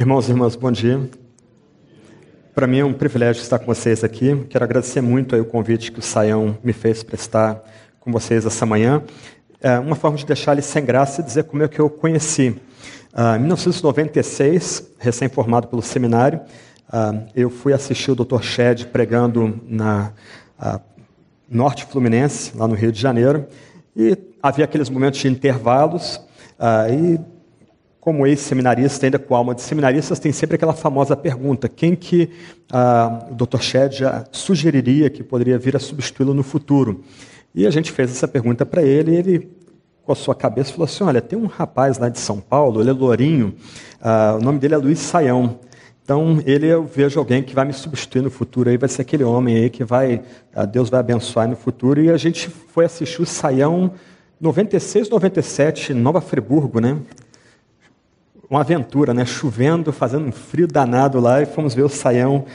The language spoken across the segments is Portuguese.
Irmãos e irmãs, bom dia. Para mim é um privilégio estar com vocês aqui. Quero agradecer muito o convite que o Saião me fez para estar com vocês essa manhã. É uma forma de deixar ele sem graça e dizer como é que eu conheci. Uh, em 1996, recém-formado pelo seminário, uh, eu fui assistir o Dr. Shed pregando na uh, Norte Fluminense, lá no Rio de Janeiro, e havia aqueles momentos de intervalos, e como ex-seminarista, ainda com alma de seminaristas, tem sempre aquela famosa pergunta: quem que o Dr. Shed sugeriria que poderia vir a substituí-lo no futuro? E a gente fez essa pergunta para ele, e ele, com a sua cabeça, falou assim: Olha, tem um rapaz lá de São Paulo, ele é lourinho, o nome dele é Luiz Saião. Então, ele eu vejo alguém que vai me substituir no futuro, aí vai ser aquele homem aí que vai, Deus vai abençoar no futuro. E a gente foi assistir o Saião 96, 97, Nova Friburgo, né? Uma aventura, né? Chovendo, fazendo um frio danado lá, e fomos ver o Saião.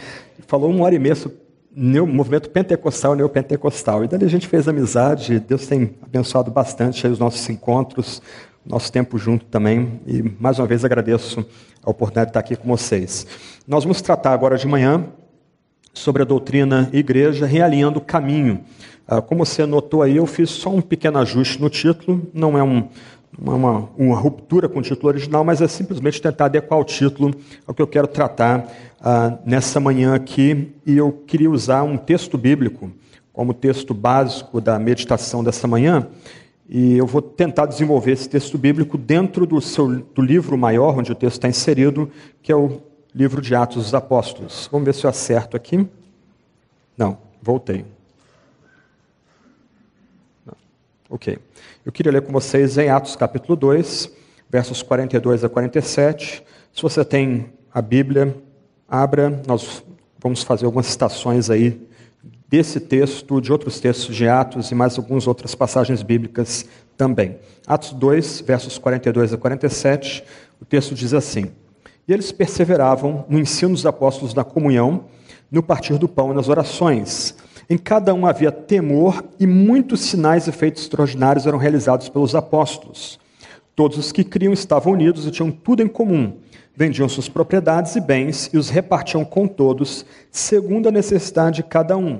Falou uma hora e meia sobre movimento pentecostal, neopentecostal. E dali a gente fez amizade, Deus tem abençoado bastante os nossos encontros, nosso tempo junto também. E mais uma vez agradeço a oportunidade de estar aqui com vocês. Nós vamos tratar agora de manhã sobre a doutrina igreja, realinhando o caminho. Ah, como você notou aí, eu fiz só um pequeno ajuste no título, não é um, uma, uma, ruptura com o título original, mas é simplesmente tentar adequar o título ao que eu quero tratar ah, nessa manhã aqui. E eu queria usar um texto bíblico como texto básico da meditação dessa manhã, e eu vou tentar desenvolver esse texto bíblico dentro do, seu, do livro maior, onde o texto está inserido, que é o livro de Atos dos Apóstolos. Vamos ver se eu acerto aqui. Não, voltei. Não. Ok. Eu queria ler com vocês em Atos capítulo 2, versos 42 a 47. Se você tem a Bíblia, abra, nós vamos fazer algumas citações aí desse texto, de outros textos de Atos e mais algumas outras passagens bíblicas também. Atos 2, versos 42 a 47, o texto diz assim: E eles perseveravam no ensino dos apóstolos da comunhão, no partir do pão e nas orações. Em cada um havia temor e muitos sinais e feitos extraordinários eram realizados pelos apóstolos. Todos os que criam estavam unidos e tinham tudo em comum. Vendiam suas propriedades e bens e os repartiam com todos, segundo a necessidade de cada um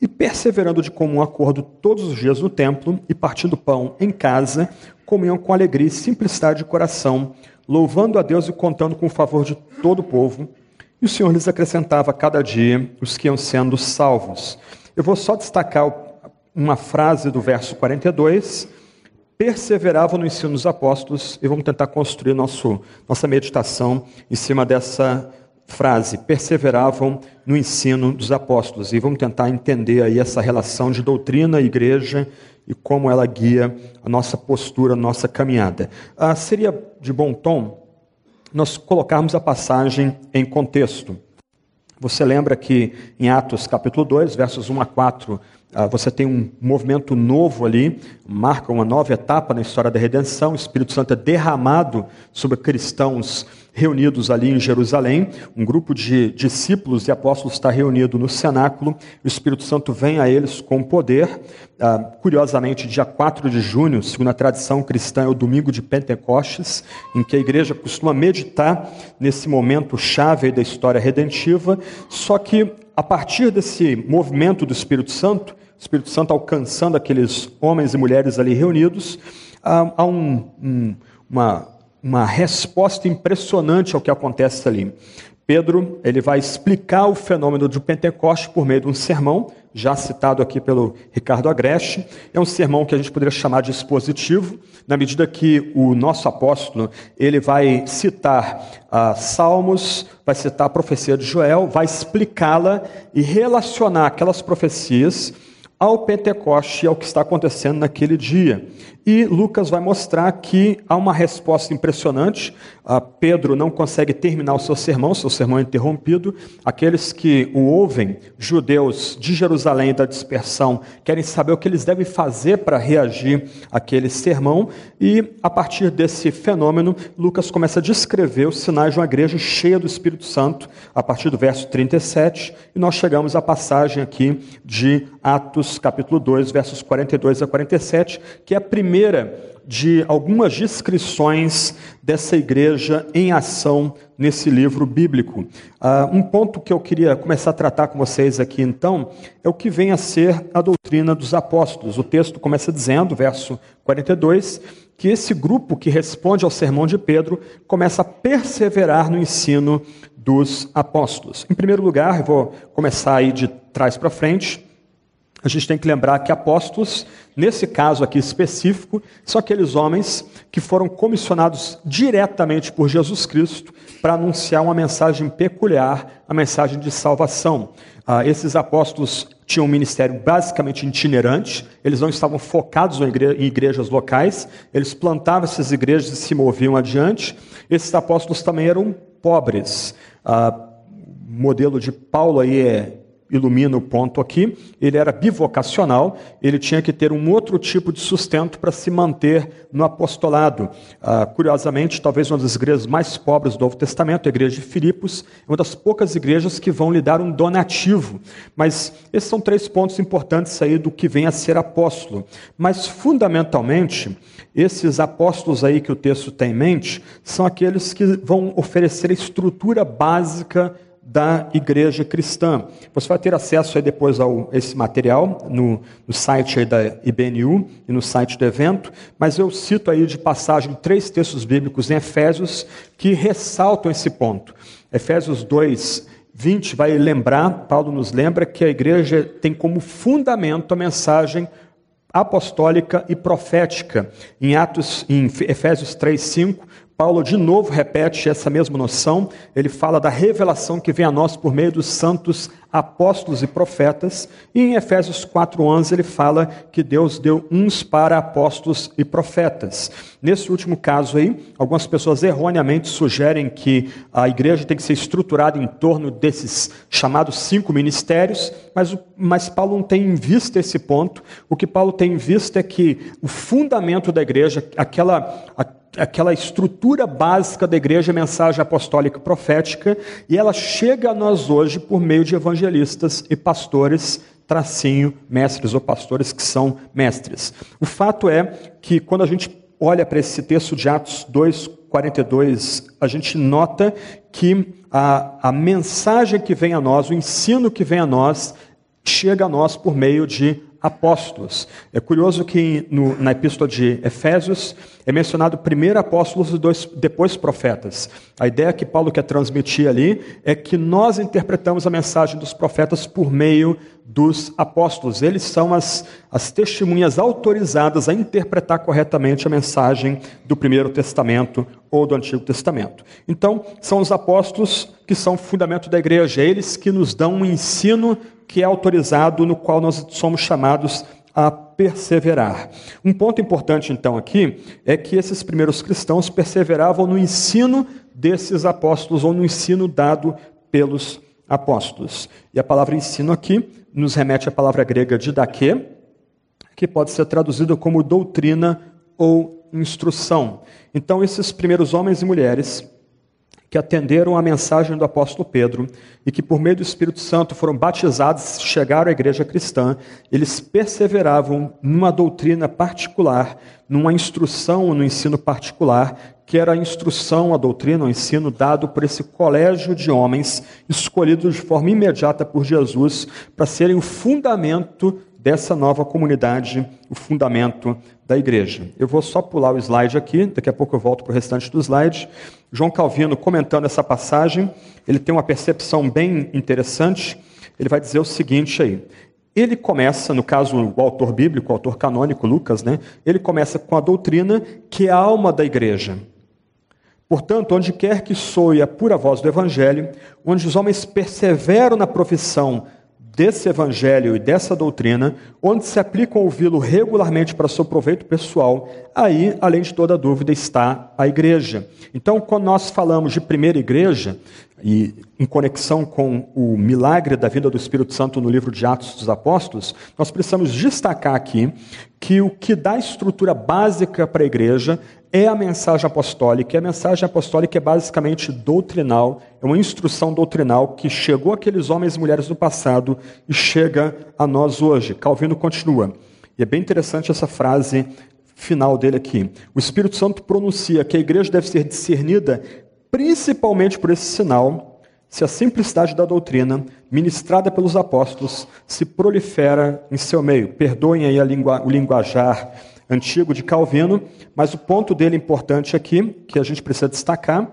e perseverando de comum acordo todos os dias no templo e partindo pão em casa, comiam com alegria e simplicidade de coração, louvando a Deus e contando com o favor de todo o povo. E o Senhor lhes acrescentava cada dia os que iam sendo salvos. Eu vou só destacar uma frase do verso 42. Perseveravam no ensino dos apóstolos e vamos tentar construir nosso, nossa meditação em cima dessa frase, perseveravam no ensino dos apóstolos. E vamos tentar entender aí essa relação de doutrina, igreja e como ela guia a nossa postura, a nossa caminhada. Ah, seria de bom tom nós colocarmos a passagem em contexto. Você lembra que em Atos capítulo 2, versos 1 a 4, ah, você tem um movimento novo ali, marca uma nova etapa na história da redenção. O Espírito Santo é derramado sobre cristãos reunidos ali em Jerusalém. Um grupo de discípulos e apóstolos está reunido no cenáculo. O Espírito Santo vem a eles com poder. Ah, curiosamente, dia 4 de junho, segundo a tradição cristã, é o domingo de Pentecostes, em que a igreja costuma meditar nesse momento chave da história redentiva. Só que, a partir desse movimento do Espírito Santo, Espírito Santo alcançando aqueles homens e mulheres ali reunidos, há um, um, uma, uma resposta impressionante ao que acontece ali. Pedro ele vai explicar o fenômeno do Pentecoste por meio de um sermão, já citado aqui pelo Ricardo Agreste. É um sermão que a gente poderia chamar de expositivo, na medida que o nosso apóstolo ele vai citar ah, Salmos, vai citar a profecia de Joel, vai explicá-la e relacionar aquelas profecias ao Pentecoste e ao que está acontecendo naquele dia. E Lucas vai mostrar que há uma resposta impressionante. Uh, Pedro não consegue terminar o seu sermão, seu sermão é interrompido. Aqueles que o ouvem, judeus de Jerusalém da dispersão, querem saber o que eles devem fazer para reagir àquele sermão. E a partir desse fenômeno, Lucas começa a descrever os sinais de uma igreja cheia do Espírito Santo, a partir do verso 37. E nós chegamos à passagem aqui de Atos capítulo 2, versos 42 a 47, que é a primeira de algumas descrições dessa igreja em ação nesse livro bíblico. Uh, um ponto que eu queria começar a tratar com vocês aqui então é o que vem a ser a doutrina dos apóstolos. O texto começa dizendo, verso 42, que esse grupo que responde ao sermão de Pedro começa a perseverar no ensino dos apóstolos. Em primeiro lugar, eu vou começar aí de trás para frente a gente tem que lembrar que apóstolos, nesse caso aqui específico, são aqueles homens que foram comissionados diretamente por Jesus Cristo para anunciar uma mensagem peculiar, a mensagem de salvação. Ah, esses apóstolos tinham um ministério basicamente itinerante, eles não estavam focados em, igre em igrejas locais, eles plantavam essas igrejas e se moviam adiante. Esses apóstolos também eram pobres. Ah, modelo de Paulo aí é ilumina o ponto aqui, ele era bivocacional, ele tinha que ter um outro tipo de sustento para se manter no apostolado. Ah, curiosamente, talvez uma das igrejas mais pobres do Novo Testamento, a igreja de Filipos, é uma das poucas igrejas que vão lhe dar um donativo. Mas esses são três pontos importantes aí do que vem a ser apóstolo. Mas, fundamentalmente, esses apóstolos aí que o texto tem em mente, são aqueles que vão oferecer a estrutura básica da igreja cristã. Você vai ter acesso aí depois a esse material no, no site da IBNU e no site do evento, mas eu cito aí de passagem três textos bíblicos em Efésios que ressaltam esse ponto. Efésios 2, 20 vai lembrar, Paulo nos lembra que a igreja tem como fundamento a mensagem apostólica e profética. Em Atos, em Efésios 3, 5, Paulo de novo repete essa mesma noção, ele fala da revelação que vem a nós por meio dos santos apóstolos e profetas, e em Efésios 4:11 ele fala que Deus deu uns para apóstolos e profetas. Nesse último caso aí, algumas pessoas erroneamente sugerem que a igreja tem que ser estruturada em torno desses chamados cinco ministérios, mas, mas Paulo não tem em vista esse ponto. O que Paulo tem em vista é que o fundamento da igreja, aquela aquela estrutura básica da igreja, a mensagem apostólica e profética, e ela chega a nós hoje por meio de evangelistas e pastores, tracinho, mestres ou pastores que são mestres. O fato é que quando a gente olha para esse texto de Atos 2, 42, a gente nota que a, a mensagem que vem a nós, o ensino que vem a nós, chega a nós por meio de apóstolos. É curioso que no, na epístola de Efésios é mencionado primeiro apóstolos e dois, depois profetas. A ideia que Paulo quer transmitir ali é que nós interpretamos a mensagem dos profetas por meio dos apóstolos. Eles são as, as testemunhas autorizadas a interpretar corretamente a mensagem do Primeiro Testamento ou do Antigo Testamento. Então, são os apóstolos que são o fundamento da igreja, eles que nos dão um ensino que é autorizado, no qual nós somos chamados a perseverar. Um ponto importante, então, aqui é que esses primeiros cristãos perseveravam no ensino desses apóstolos, ou no ensino dado pelos apóstolos. E a palavra ensino aqui nos remete à palavra grega didaquê, que pode ser traduzido como doutrina ou instrução. Então, esses primeiros homens e mulheres que atenderam à mensagem do apóstolo Pedro e que, por meio do Espírito Santo, foram batizados, chegaram à igreja cristã, eles perseveravam numa doutrina particular, numa instrução no ensino particular, que era a instrução, a doutrina, o ensino dado por esse colégio de homens escolhidos de forma imediata por Jesus para serem o fundamento dessa nova comunidade, o fundamento da igreja. Eu vou só pular o slide aqui, daqui a pouco eu volto para o restante do slide. João Calvino, comentando essa passagem, ele tem uma percepção bem interessante. Ele vai dizer o seguinte aí. Ele começa, no caso, o autor bíblico, o autor canônico, Lucas, né? Ele começa com a doutrina que é a alma da igreja. Portanto, onde quer que soe a pura voz do Evangelho, onde os homens perseveram na profissão desse evangelho e dessa doutrina, onde se aplica ouvi-lo regularmente para seu proveito pessoal, aí, além de toda dúvida, está a igreja. Então, quando nós falamos de primeira igreja, e em conexão com o milagre da vida do Espírito Santo no livro de Atos dos Apóstolos, nós precisamos destacar aqui que o que dá estrutura básica para a igreja é a mensagem apostólica. E a mensagem apostólica é basicamente doutrinal, é uma instrução doutrinal que chegou àqueles homens e mulheres do passado e chega a nós hoje. Calvino continua. E é bem interessante essa frase final dele aqui. O Espírito Santo pronuncia que a igreja deve ser discernida principalmente por esse sinal, se a simplicidade da doutrina, ministrada pelos apóstolos, se prolifera em seu meio. Perdoem aí o linguajar antigo de Calvino, mas o ponto dele importante aqui, que a gente precisa destacar,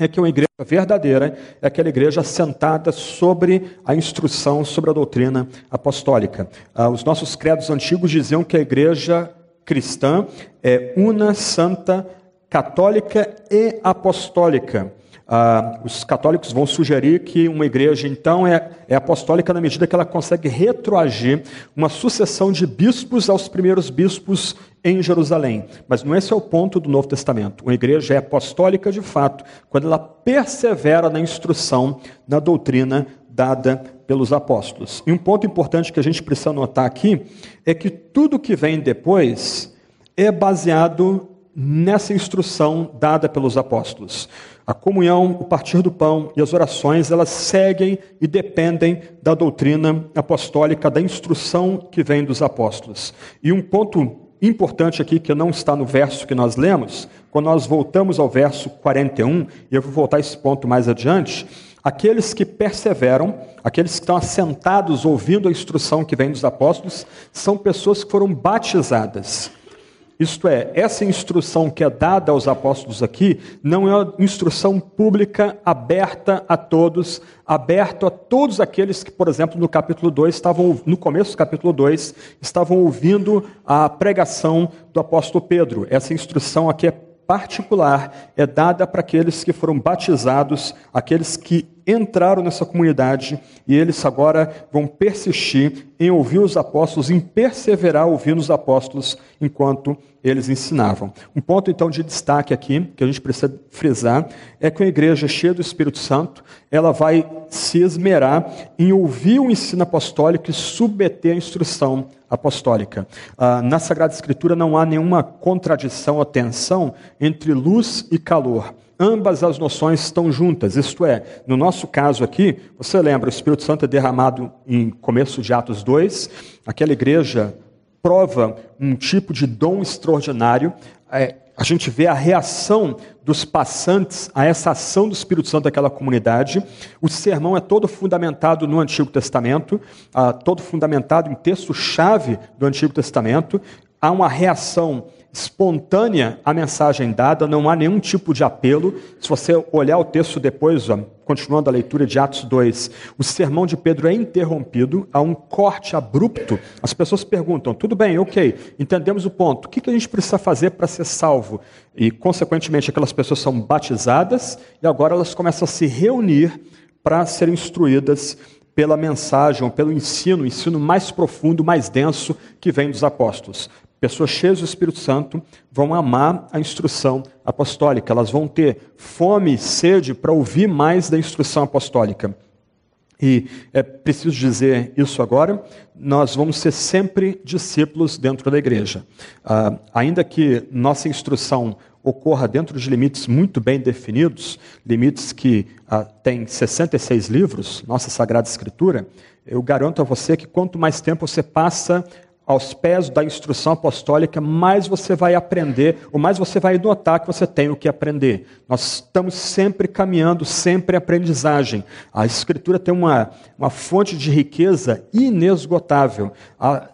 é que uma igreja verdadeira é aquela igreja assentada sobre a instrução, sobre a doutrina apostólica. Ah, os nossos credos antigos diziam que a igreja cristã é una, santa, católica e apostólica. Ah, os católicos vão sugerir que uma igreja, então, é, é apostólica na medida que ela consegue retroagir uma sucessão de bispos aos primeiros bispos em Jerusalém. Mas não esse é o ponto do Novo Testamento. Uma igreja é apostólica de fato quando ela persevera na instrução, na doutrina dada pelos apóstolos. E um ponto importante que a gente precisa notar aqui é que tudo que vem depois é baseado nessa instrução dada pelos apóstolos. A comunhão, o partir do pão e as orações, elas seguem e dependem da doutrina apostólica, da instrução que vem dos apóstolos. E um ponto importante aqui, que não está no verso que nós lemos, quando nós voltamos ao verso 41, e eu vou voltar a esse ponto mais adiante, aqueles que perseveram, aqueles que estão assentados ouvindo a instrução que vem dos apóstolos, são pessoas que foram batizadas. Isto é, essa instrução que é dada aos apóstolos aqui não é uma instrução pública aberta a todos, aberta a todos aqueles que, por exemplo, no capítulo 2 estavam no começo do capítulo 2 estavam ouvindo a pregação do apóstolo Pedro. Essa instrução aqui é particular, é dada para aqueles que foram batizados, aqueles que entraram nessa comunidade e eles agora vão persistir em ouvir os apóstolos, em perseverar ouvindo os apóstolos enquanto eles ensinavam. Um ponto então de destaque aqui, que a gente precisa frisar, é que a igreja cheia do Espírito Santo, ela vai se esmerar em ouvir o ensino apostólico e submeter a instrução apostólica. Ah, na Sagrada Escritura não há nenhuma contradição ou tensão entre luz e calor ambas as noções estão juntas. Isto é, no nosso caso aqui, você lembra, o Espírito Santo é derramado em começo de Atos 2, aquela igreja prova um tipo de dom extraordinário. É, a gente vê a reação dos passantes a essa ação do Espírito Santo daquela comunidade. O sermão é todo fundamentado no Antigo Testamento, ah, todo fundamentado em texto-chave do Antigo Testamento. Há uma reação espontânea a mensagem dada, não há nenhum tipo de apelo. Se você olhar o texto depois, ó, continuando a leitura de Atos 2, o sermão de Pedro é interrompido, há um corte abrupto. As pessoas perguntam: tudo bem, ok, entendemos o ponto, o que a gente precisa fazer para ser salvo? E, consequentemente, aquelas pessoas são batizadas e agora elas começam a se reunir para serem instruídas pela mensagem, pelo ensino, o ensino mais profundo, mais denso que vem dos apóstolos. Pessoas cheias do Espírito Santo vão amar a instrução apostólica, elas vão ter fome e sede para ouvir mais da instrução apostólica. E é preciso dizer isso agora, nós vamos ser sempre discípulos dentro da igreja. Ah, ainda que nossa instrução ocorra dentro de limites muito bem definidos, limites que ah, têm 66 livros, nossa Sagrada Escritura, eu garanto a você que quanto mais tempo você passa aos pés da instrução apostólica, mais você vai aprender, ou mais você vai notar que você tem o que aprender. Nós estamos sempre caminhando, sempre em aprendizagem. A Escritura tem uma, uma fonte de riqueza inesgotável. A,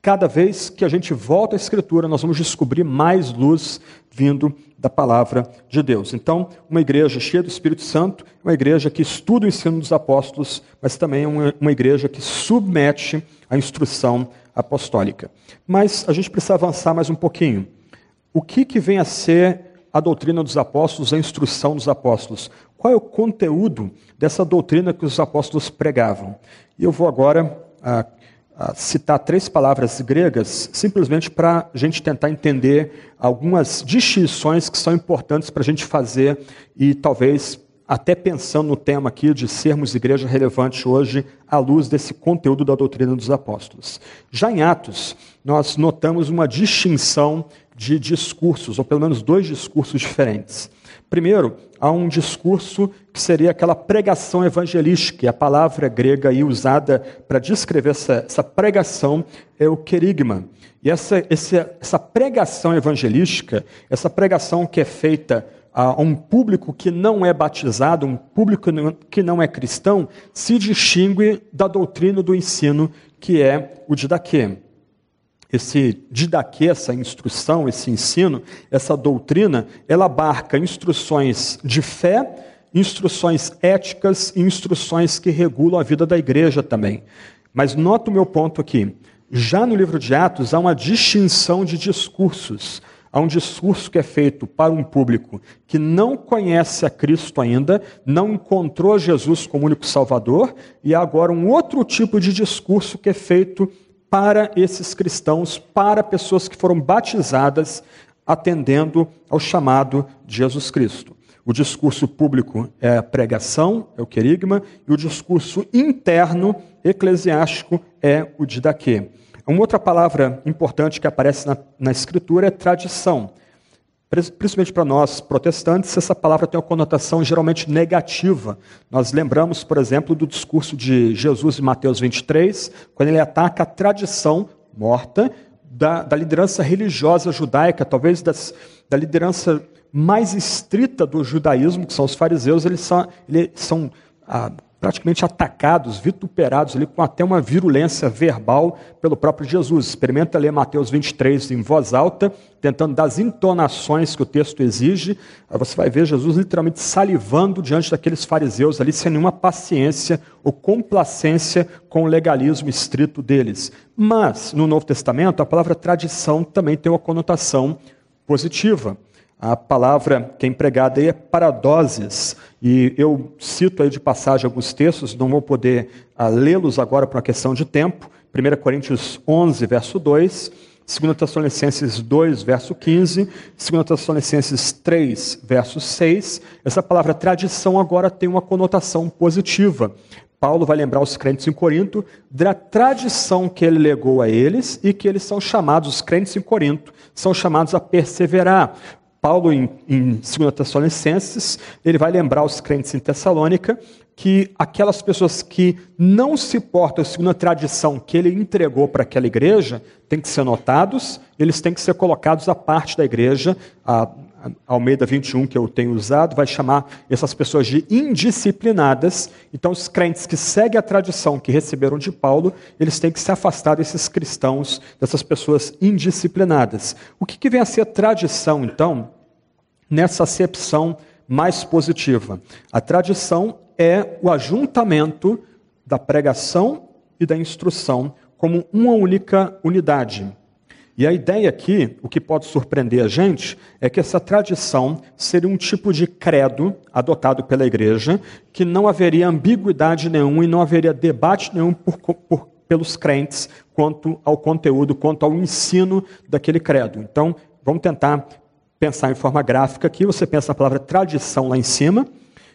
cada vez que a gente volta à Escritura, nós vamos descobrir mais luz vindo da palavra de Deus. Então, uma igreja cheia do Espírito Santo, uma igreja que estuda o ensino dos apóstolos, mas também uma, uma igreja que submete a instrução apostólica. Mas a gente precisa avançar mais um pouquinho. O que, que vem a ser a doutrina dos apóstolos, a instrução dos apóstolos? Qual é o conteúdo dessa doutrina que os apóstolos pregavam? E eu vou agora ah, ah, citar três palavras gregas, simplesmente para a gente tentar entender algumas distinções que são importantes para a gente fazer e talvez até pensando no tema aqui de sermos igreja relevante hoje à luz desse conteúdo da doutrina dos apóstolos. Já em Atos, nós notamos uma distinção de discursos, ou pelo menos dois discursos diferentes. Primeiro, há um discurso que seria aquela pregação evangelística, a palavra grega aí usada para descrever essa, essa, pregação é o querigma. E essa, essa pregação evangelística, essa pregação que é feita a um público que não é batizado, um público que não é cristão, se distingue da doutrina do ensino que é o didaquê. Esse didaquê, essa instrução, esse ensino, essa doutrina, ela abarca instruções de fé, instruções éticas e instruções que regulam a vida da igreja também. Mas nota o meu ponto aqui. Já no livro de Atos há uma distinção de discursos. Há um discurso que é feito para um público que não conhece a Cristo ainda, não encontrou Jesus como único Salvador, e agora um outro tipo de discurso que é feito para esses cristãos, para pessoas que foram batizadas, atendendo ao chamado de Jesus Cristo. O discurso público é a pregação, é o querigma, e o discurso interno, eclesiástico, é o didaquê. Uma outra palavra importante que aparece na, na Escritura é tradição. Principalmente para nós protestantes, essa palavra tem uma conotação geralmente negativa. Nós lembramos, por exemplo, do discurso de Jesus em Mateus 23, quando ele ataca a tradição morta da, da liderança religiosa judaica, talvez das, da liderança mais estrita do judaísmo, que são os fariseus, eles são, eles são ah, praticamente atacados, vituperados ali com até uma virulência verbal pelo próprio Jesus. Experimenta ler Mateus 23 em voz alta, tentando dar as entonações que o texto exige. Aí você vai ver Jesus literalmente salivando diante daqueles fariseus ali, sem nenhuma paciência ou complacência com o legalismo estrito deles. Mas, no Novo Testamento, a palavra tradição também tem uma conotação positiva. A palavra que é empregada aí é paradoses, e eu cito aí de passagem alguns textos, não vou poder ah, lê-los agora por uma questão de tempo. 1 Coríntios 11, verso 2, 2 Tessalonicenses 2, verso 15, 2 Tessalonicenses 3, verso 6. Essa palavra tradição agora tem uma conotação positiva. Paulo vai lembrar os crentes em Corinto da tradição que ele legou a eles e que eles são chamados, os crentes em Corinto, são chamados a perseverar. Paulo, em, em 2 Tessalonicenses, ele vai lembrar os crentes em Tessalônica que aquelas pessoas que não se portam segundo a tradição que ele entregou para aquela igreja têm que ser notados, eles têm que ser colocados à parte da igreja. A, Almeida 21, que eu tenho usado, vai chamar essas pessoas de indisciplinadas. Então, os crentes que seguem a tradição que receberam de Paulo, eles têm que se afastar desses cristãos, dessas pessoas indisciplinadas. O que, que vem a ser tradição, então, nessa acepção mais positiva? A tradição é o ajuntamento da pregação e da instrução como uma única unidade. E a ideia aqui, o que pode surpreender a gente, é que essa tradição seria um tipo de credo adotado pela igreja, que não haveria ambiguidade nenhuma e não haveria debate nenhum por, por, pelos crentes quanto ao conteúdo, quanto ao ensino daquele credo. Então, vamos tentar pensar em forma gráfica aqui. Você pensa na palavra tradição lá em cima,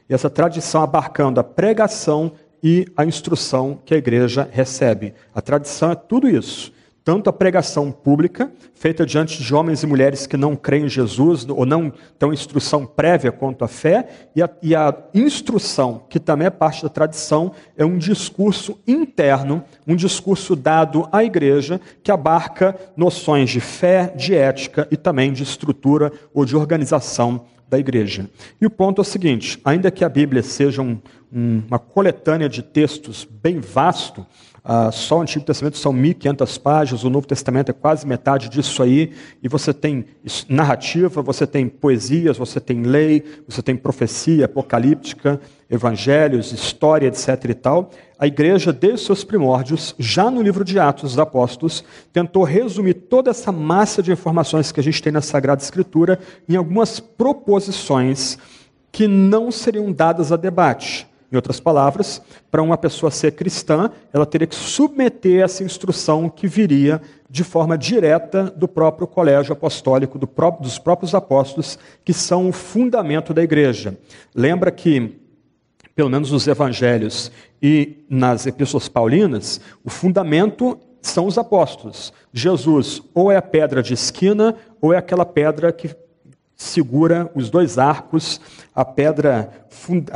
e essa tradição abarcando a pregação e a instrução que a igreja recebe. A tradição é tudo isso tanto a pregação pública, feita diante de homens e mulheres que não creem em Jesus ou não têm instrução prévia quanto à fé, e a, e a, instrução, que também é parte da tradição, é um discurso interno, um discurso dado à igreja, que abarca noções de fé, de ética e também de estrutura ou de organização da igreja. E o ponto é o seguinte: ainda que a Bíblia seja um, um, uma coletânea de textos bem vasto, ah, só o Antigo Testamento são 1.500 páginas, o Novo Testamento é quase metade disso aí, e você tem narrativa, você tem poesias, você tem lei, você tem profecia apocalíptica, evangelhos, história, etc. e tal. A igreja, desde seus primórdios, já no livro de Atos dos Apóstolos, tentou resumir toda essa massa de informações que a gente tem na Sagrada Escritura em algumas proposições que não seriam dadas a debate em outras palavras, para uma pessoa ser cristã, ela teria que submeter essa instrução que viria de forma direta do próprio colégio apostólico, do próprio, dos próprios apóstolos, que são o fundamento da igreja. Lembra que pelo menos nos evangelhos e nas epístolas paulinas, o fundamento são os apóstolos. Jesus ou é a pedra de esquina ou é aquela pedra que segura os dois arcos, a pedra fund...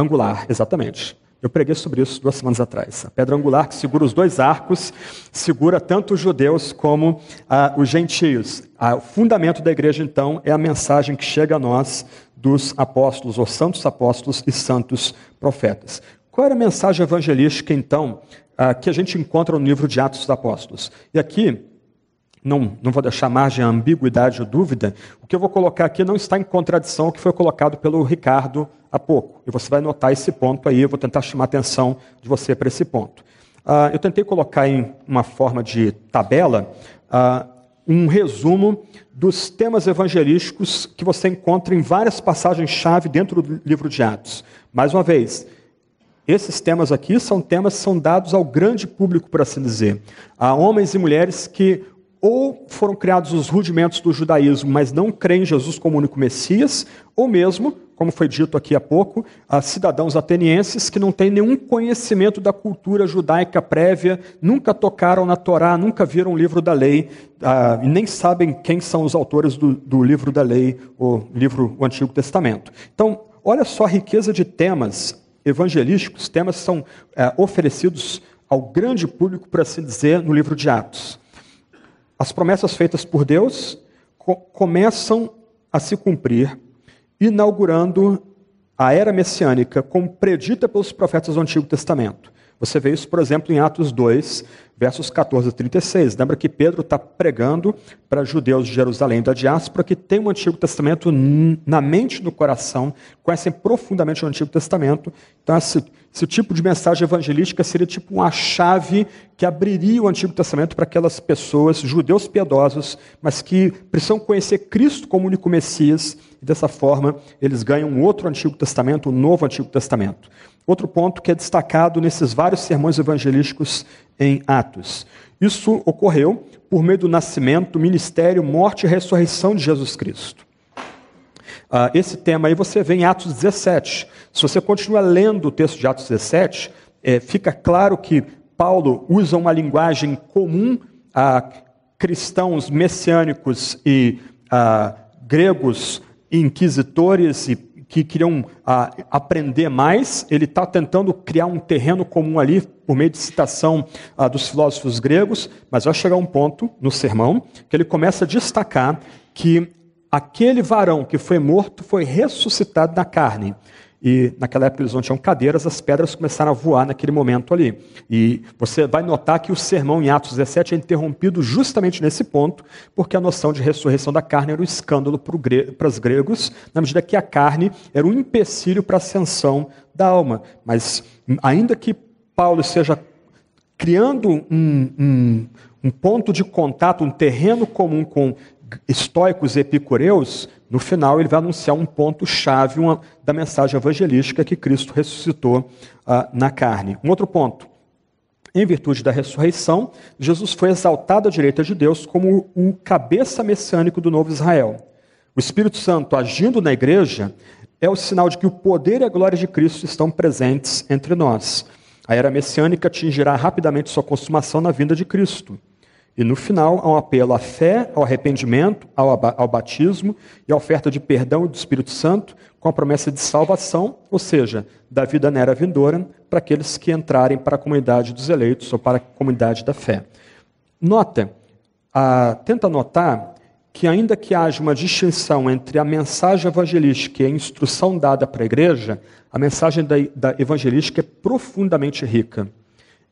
angular, exatamente. Eu preguei sobre isso duas semanas atrás. A pedra angular que segura os dois arcos, segura tanto os judeus como ah, os gentios. Ah, o fundamento da igreja, então, é a mensagem que chega a nós dos apóstolos, ou santos apóstolos e santos profetas. Qual era a mensagem evangelística, então, ah, que a gente encontra no livro de Atos dos Apóstolos? E aqui, não, não vou deixar margem a ambiguidade ou dúvida, o que eu vou colocar aqui não está em contradição ao que foi colocado pelo Ricardo há pouco. E você vai notar esse ponto aí, eu vou tentar chamar a atenção de você para esse ponto. Uh, eu tentei colocar em uma forma de tabela uh, um resumo dos temas evangelísticos que você encontra em várias passagens-chave dentro do livro de Atos. Mais uma vez, esses temas aqui são temas que são dados ao grande público, por assim dizer. A homens e mulheres que ou foram criados os rudimentos do judaísmo, mas não creem em Jesus como único Messias, ou mesmo, como foi dito aqui há pouco, a cidadãos atenienses que não têm nenhum conhecimento da cultura judaica prévia, nunca tocaram na Torá, nunca viram o livro da lei, e nem sabem quem são os autores do, do livro da lei, o livro do Antigo Testamento. Então, olha só a riqueza de temas evangelísticos, temas que são uh, oferecidos ao grande público, por assim dizer, no livro de Atos as promessas feitas por Deus co começam a se cumprir, inaugurando a era messiânica como predita pelos profetas do Antigo Testamento. Você vê isso, por exemplo, em Atos 2, versos 14 a 36. Lembra que Pedro está pregando para judeus de Jerusalém da diáspora que tem o Antigo Testamento na mente no coração, conhecem profundamente o Antigo Testamento. Então, esse, tipo de mensagem evangelística seria tipo uma chave que abriria o Antigo Testamento para aquelas pessoas, judeus piedosos, mas que precisam conhecer Cristo como único Messias, e dessa forma eles ganham um outro Antigo Testamento, um novo Antigo Testamento. Outro ponto que é destacado nesses vários sermões evangelísticos em Atos. Isso ocorreu por meio do nascimento, ministério, morte e ressurreição de Jesus Cristo. Uh, esse tema aí você vê em Atos 17. Se você continua lendo o texto de Atos 17, é, fica claro que Paulo usa uma linguagem comum a cristãos messiânicos e a gregos inquisitores e que queriam aprender mais, ele está tentando criar um terreno comum ali por meio de citação dos filósofos gregos, mas vai chegar um ponto no sermão que ele começa a destacar que aquele varão que foi morto foi ressuscitado na carne. E naquela época eles não tinham cadeiras, as pedras começaram a voar naquele momento ali. E você vai notar que o sermão em Atos 17 é interrompido justamente nesse ponto, porque a noção de ressurreição da carne era um escândalo para os gregos, na medida que a carne era um empecilho para a ascensão da alma. Mas ainda que Paulo seja criando um, um, um ponto de contato, um terreno comum com estoicos e epicureus, no final ele vai anunciar um ponto-chave da mensagem evangelística que Cristo ressuscitou uh, na carne. Um outro ponto. Em virtude da ressurreição, Jesus foi exaltado à direita de Deus como o cabeça messiânico do novo Israel. O Espírito Santo agindo na igreja é o sinal de que o poder e a glória de Cristo estão presentes entre nós. A era messiânica atingirá rapidamente sua consumação na vinda de Cristo. E no final, há um apelo à fé, ao arrependimento, ao, ao batismo e à oferta de perdão do Espírito Santo, com a promessa de salvação, ou seja, da vida na era vindoura, para aqueles que entrarem para a comunidade dos eleitos ou para a comunidade da fé. Nota, tenta notar que, ainda que haja uma distinção entre a mensagem evangelística e a instrução dada para a igreja, a mensagem da, da evangelística é profundamente rica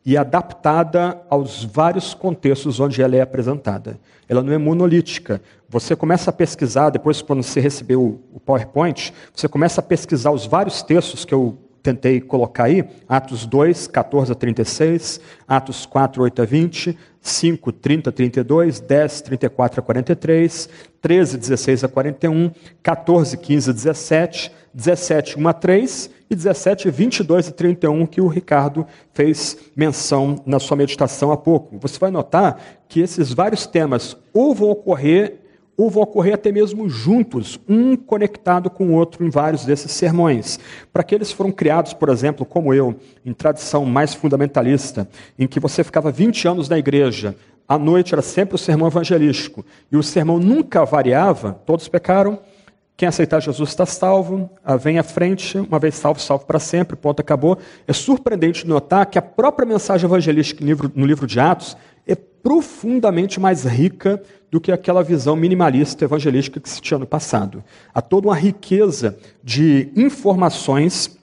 e adaptada aos vários contextos onde ela é apresentada. Ela não é monolítica. Você começa a pesquisar, depois, quando você recebeu o PowerPoint, você começa a pesquisar os vários textos que eu tentei colocar aí, Atos 2, 14 a 36, Atos 4, 8 a 20, 5, 30 a 32, 10, 34 a 43, 13, 16 a 41, 14, 15 a 17, 17, 1 a 3 e 17, 22 e 31 que o Ricardo fez menção na sua meditação há pouco. Você vai notar que esses vários temas ou vão ocorrer ou vão ocorrer até mesmo juntos, um conectado com o outro em vários desses sermões. Para aqueles que foram criados, por exemplo, como eu, em tradição mais fundamentalista, em que você ficava 20 anos na igreja, à noite era sempre o sermão evangelístico, e o sermão nunca variava, todos pecaram, quem aceitar Jesus está salvo, ah, vem à frente, uma vez salvo, salvo para sempre, ponto, acabou. É surpreendente notar que a própria mensagem evangelística no livro, de Atos é profundamente mais rica do que aquela visão minimalista evangelística que se tinha no passado. Há toda uma riqueza de informações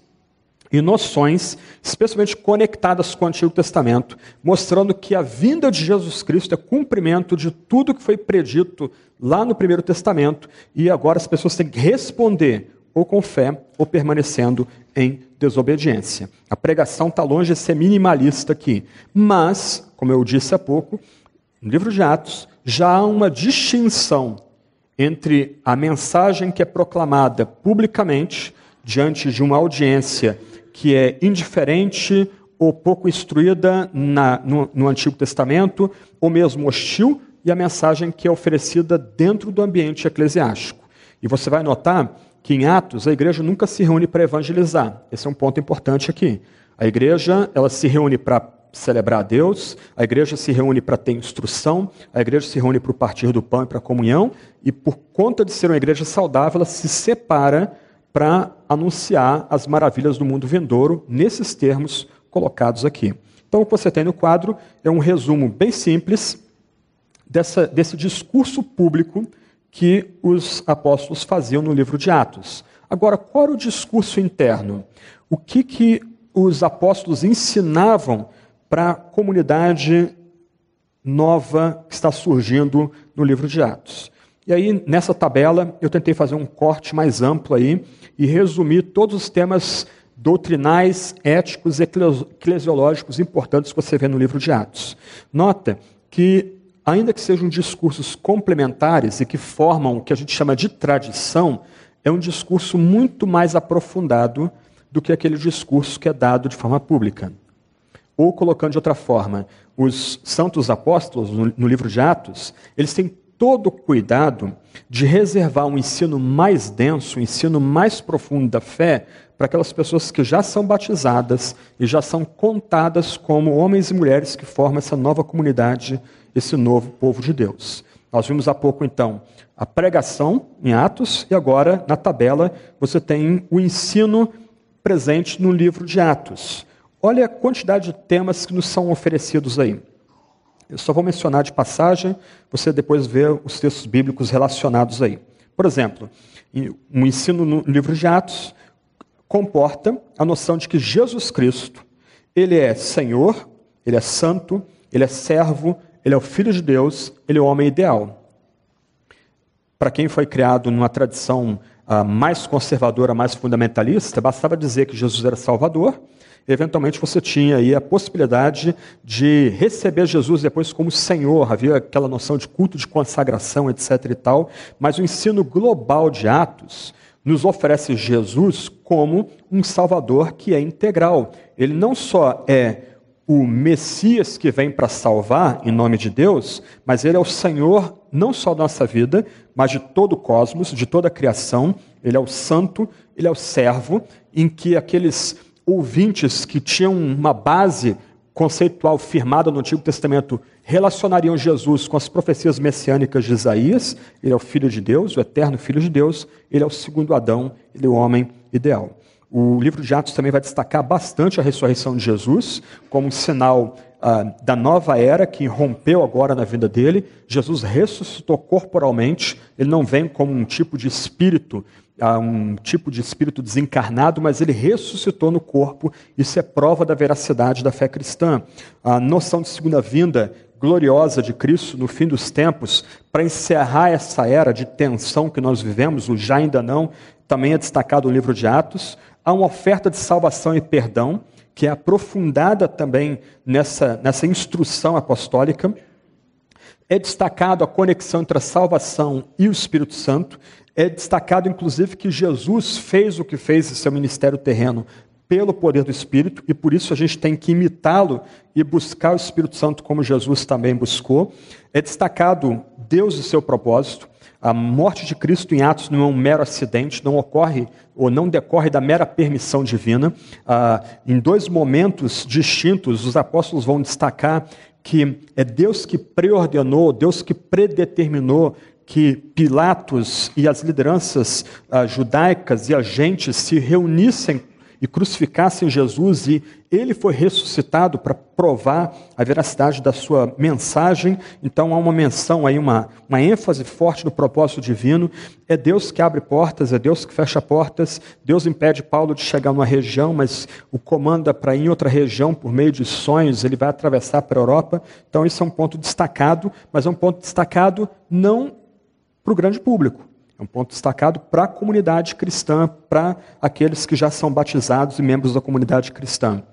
e noções, especialmente conectadas com o Antigo Testamento, mostrando que a vinda de Jesus Cristo é cumprimento de tudo que foi predito lá no Primeiro Testamento e agora as pessoas têm que responder ou com fé ou permanecendo em desobediência. A pregação está longe de ser minimalista aqui, mas, como eu disse há pouco, no livro de Atos já há uma distinção entre a mensagem que é proclamada publicamente diante de uma audiência que é indiferente ou pouco instruída na, no, no Antigo Testamento, ou mesmo hostil, e a mensagem que é oferecida dentro do ambiente eclesiástico. E você vai notar que em Atos a igreja nunca se reúne para evangelizar. Esse é um ponto importante aqui. A igreja ela se reúne para celebrar a Deus, a igreja se reúne para ter instrução, a igreja se reúne para o partir do pão e para a comunhão, e por conta de ser uma igreja saudável, ela se separa para anunciar as maravilhas do mundo vindouro, nesses termos colocados aqui. Então, o que você tem no quadro é um resumo bem simples dessa, desse discurso público que os apóstolos faziam no livro de Atos. Agora, qual era o discurso interno? O que, que os apóstolos ensinavam para a comunidade nova que está surgindo no livro de Atos? E aí, nessa tabela, eu tentei fazer um corte mais amplo aí e resumir todos os temas doutrinais, éticos e eclesiológicos importantes que você vê no livro de Atos. Nota que, ainda que sejam discursos complementares e que formam o que a gente chama de tradição, é um discurso muito mais aprofundado do que aquele discurso que é dado de forma pública. Ou, colocando de outra forma, os santos apóstolos, no livro de Atos, eles têm todo cuidado de reservar um ensino mais denso, um ensino mais profundo da fé, para aquelas pessoas que já são batizadas e já são contadas como homens e mulheres que formam essa nova comunidade, esse novo povo de Deus. Nós vimos há pouco, então, a pregação em Atos, e agora, na tabela, você tem o ensino presente no livro de Atos. Olha a quantidade de temas que nos são oferecidos aí. Eu só vou mencionar de passagem, você depois vê os textos bíblicos relacionados aí. Por exemplo, um ensino no livro de Atos comporta a noção de que Jesus Cristo, ele é Senhor, ele é santo, ele é servo, ele é o filho de Deus, ele é o homem ideal. Para quem foi criado numa tradição uh, mais conservadora, mais fundamentalista, bastava dizer que Jesus era Salvador eventualmente você tinha aí a possibilidade de receber Jesus depois como Senhor, havia aquela noção de culto de consagração, etc e tal, mas o ensino global de Atos nos oferece Jesus como um Salvador que é integral. Ele não só é o Messias que vem para salvar em nome de Deus, mas ele é o Senhor não só da nossa vida, mas de todo o cosmos, de toda a criação. Ele é o santo, ele é o servo, em que aqueles ouvintes que tinham uma base conceitual firmada no Antigo Testamento relacionariam Jesus com as profecias messiânicas de Isaías. Ele é o Filho de Deus, o eterno Filho de Deus. Ele é o segundo Adão, ele é o homem ideal. O livro de Atos também vai destacar bastante a ressurreição de Jesus como um sinal ah, da nova era que rompeu agora na vida dele. Jesus ressuscitou corporalmente, ele não vem como um tipo de espírito a um tipo de espírito desencarnado, mas ele ressuscitou no corpo. Isso é prova da veracidade da fé cristã. A noção de segunda vinda gloriosa de Cristo no fim dos tempos, para encerrar essa era de tensão que nós vivemos, o já ainda não, também é destacado no livro de Atos. Há uma oferta de salvação e perdão, que é aprofundada também nessa, nessa instrução apostólica. É destacado a conexão entre a salvação e o Espírito Santo. É destacado, inclusive, que Jesus fez o que fez em seu ministério terreno pelo poder do Espírito, e por isso a gente tem que imitá-lo e buscar o Espírito Santo como Jesus também buscou. É destacado Deus e seu propósito. A morte de Cristo em Atos não é um mero acidente, não ocorre ou não decorre da mera permissão divina. Ah, em dois momentos distintos, os apóstolos vão destacar que é Deus que preordenou, Deus que predeterminou que Pilatos e as lideranças ah, judaicas e agentes se reunissem e crucificassem Jesus e ele foi ressuscitado para provar a veracidade da sua mensagem. Então há uma menção aí, uma, uma ênfase forte no propósito divino. É Deus que abre portas, é Deus que fecha portas. Deus impede Paulo de chegar numa região, mas o comanda para ir em outra região por meio de sonhos, ele vai atravessar para a Europa. Então isso é um ponto destacado, mas é um ponto destacado não para o grande público. É um ponto destacado para a comunidade cristã, para aqueles que já são batizados e membros da comunidade cristã.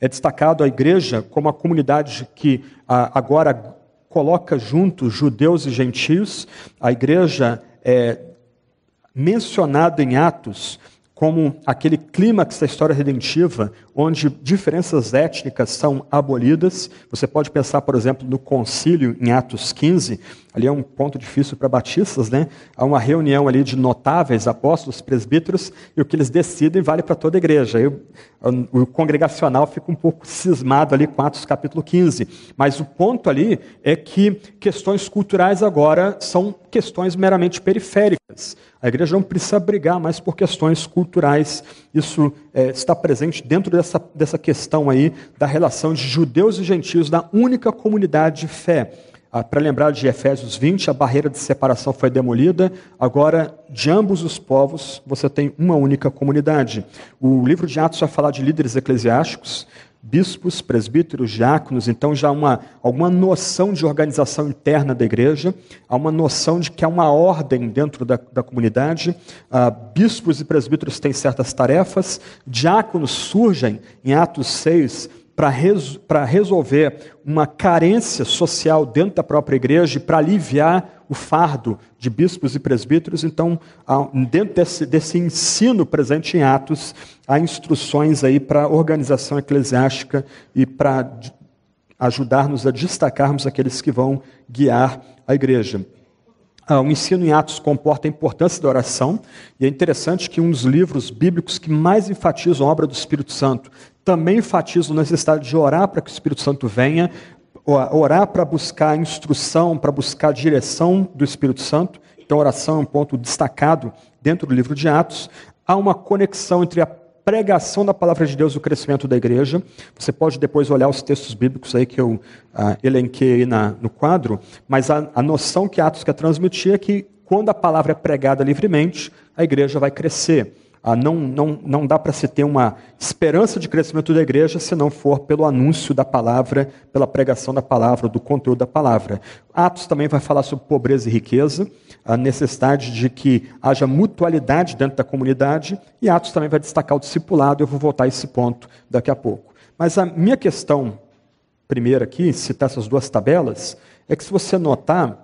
É destacado a igreja como a comunidade que agora coloca juntos judeus e gentios. A igreja é mencionada em Atos como aquele clímax da história redentiva, onde diferenças étnicas são abolidas. Você pode pensar, por exemplo, no concílio em Atos 15, ali é um ponto difícil para batistas, né? Há uma reunião ali de notáveis apóstolos, presbíteros, e o que eles decidem vale para toda a igreja. O, o congregacional fica um pouco cismado ali com Atos capítulo 15. Mas o ponto ali é que questões culturais agora são questões meramente periféricas. A igreja não precisa brigar mais por questões culturais. Isso é, está presente dentro dessa, dessa questão aí da relação de judeus e gentios na única comunidade de fé. Ah, Para lembrar de Efésios 20, a barreira de separação foi demolida. Agora, de ambos os povos, você tem uma única comunidade. O livro de Atos vai falar de líderes eclesiásticos bispos, presbíteros, diáconos, então já há uma, alguma noção de organização interna da igreja, há uma noção de que há uma ordem dentro da, da comunidade. Ah, bispos e presbíteros têm certas tarefas, diáconos surgem em Atos 6 para res, resolver uma carência social dentro da própria igreja e para aliviar o fardo de bispos e presbíteros. Então, dentro desse, desse ensino presente em Atos, há instruções aí para a organização eclesiástica e para ajudar-nos a destacarmos aqueles que vão guiar a igreja. Ah, o ensino em Atos comporta a importância da oração, e é interessante que um dos livros bíblicos que mais enfatizam a obra do Espírito Santo também enfatiza a necessidade de orar para que o Espírito Santo venha, orar para buscar instrução, para buscar direção do Espírito Santo. Então, oração é um ponto destacado dentro do livro de Atos. Há uma conexão entre a pregação da palavra de Deus e o crescimento da igreja. Você pode depois olhar os textos bíblicos aí que eu ah, elenquei na, no quadro, mas a, a noção que Atos quer transmitir é que quando a palavra é pregada livremente, a igreja vai crescer. Ah, não, não, não dá para se ter uma esperança de crescimento da igreja se não for pelo anúncio da palavra, pela pregação da palavra, do conteúdo da palavra. Atos também vai falar sobre pobreza e riqueza, a necessidade de que haja mutualidade dentro da comunidade, e Atos também vai destacar o discipulado, eu vou voltar a esse ponto daqui a pouco. Mas a minha questão primeira aqui, citar essas duas tabelas, é que se você notar,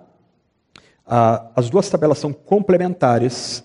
ah, as duas tabelas são complementares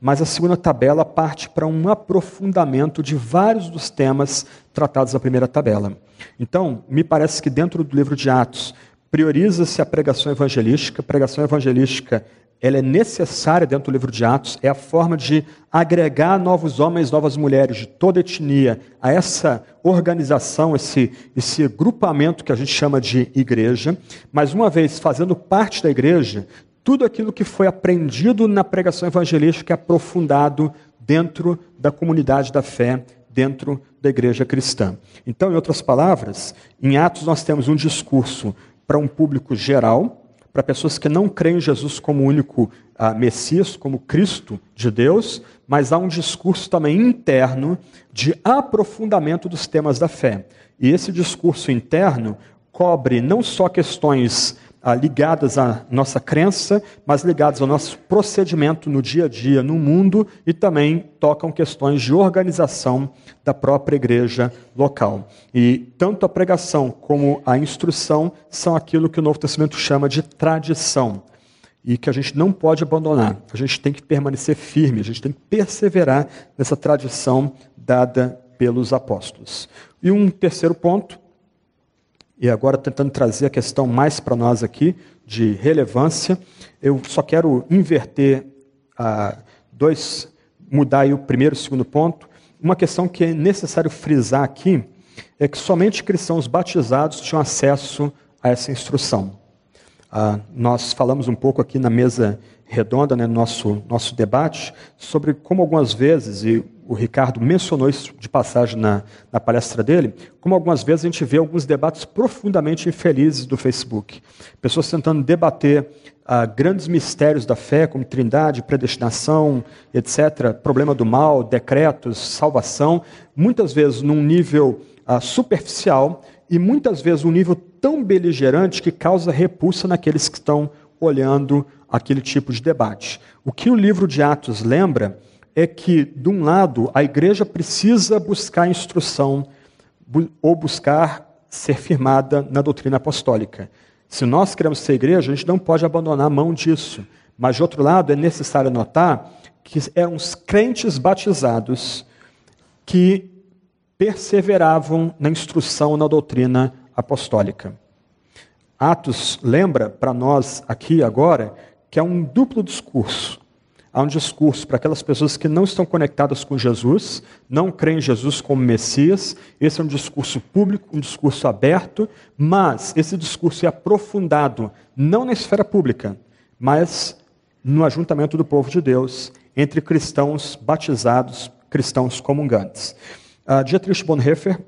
mas a segunda tabela parte para um aprofundamento de vários dos temas tratados na primeira tabela. Então, me parece que dentro do livro de Atos, prioriza-se a pregação evangelística. A pregação evangelística ela é necessária dentro do livro de Atos, é a forma de agregar novos homens, novas mulheres de toda etnia a essa organização, esse, esse grupamento que a gente chama de igreja. Mas uma vez fazendo parte da igreja, tudo aquilo que foi aprendido na pregação evangelística é aprofundado dentro da comunidade da fé, dentro da igreja cristã. Então, em outras palavras, em Atos nós temos um discurso para um público geral, para pessoas que não creem em Jesus como único ah, Messias, como Cristo de Deus, mas há um discurso também interno de aprofundamento dos temas da fé. E esse discurso interno cobre não só questões ah, ligadas à nossa crença, mas ligadas ao nosso procedimento no dia a dia, no mundo, e também tocam questões de organização da própria igreja local. E tanto a pregação como a instrução são aquilo que o Novo Testamento chama de tradição. E que a gente não pode abandonar. A gente tem que permanecer firme, a gente tem que perseverar nessa tradição dada pelos apóstolos. E um terceiro ponto e agora tentando trazer a questão mais para nós aqui, de relevância, eu só quero inverter ah, dois, mudar o primeiro e o segundo ponto. Uma questão que é necessário frisar aqui é que somente cristãos batizados tinham acesso a essa instrução. Ah, nós falamos um pouco aqui na mesa redonda, né, nosso, nosso debate, sobre como algumas vezes, e o Ricardo mencionou isso de passagem na, na palestra dele, como algumas vezes a gente vê alguns debates profundamente infelizes do Facebook. Pessoas tentando debater ah, grandes mistérios da fé, como trindade, predestinação, etc., problema do mal, decretos, salvação, muitas vezes num nível ah, superficial e muitas vezes um nível tão beligerante que causa repulsa naqueles que estão olhando aquele tipo de debate. O que o livro de Atos lembra é que, de um lado, a igreja precisa buscar instrução ou buscar ser firmada na doutrina apostólica. Se nós queremos ser igreja, a gente não pode abandonar a mão disso. Mas, de outro lado, é necessário notar que eram os crentes batizados que perseveravam na instrução na doutrina apostólica. Atos lembra para nós aqui agora que é um duplo discurso. Há um discurso para aquelas pessoas que não estão conectadas com Jesus, não creem em Jesus como Messias. Esse é um discurso público, um discurso aberto, mas esse discurso é aprofundado não na esfera pública, mas no ajuntamento do povo de Deus, entre cristãos batizados, cristãos comungantes. Uh, Dietrich Bonhoeffer,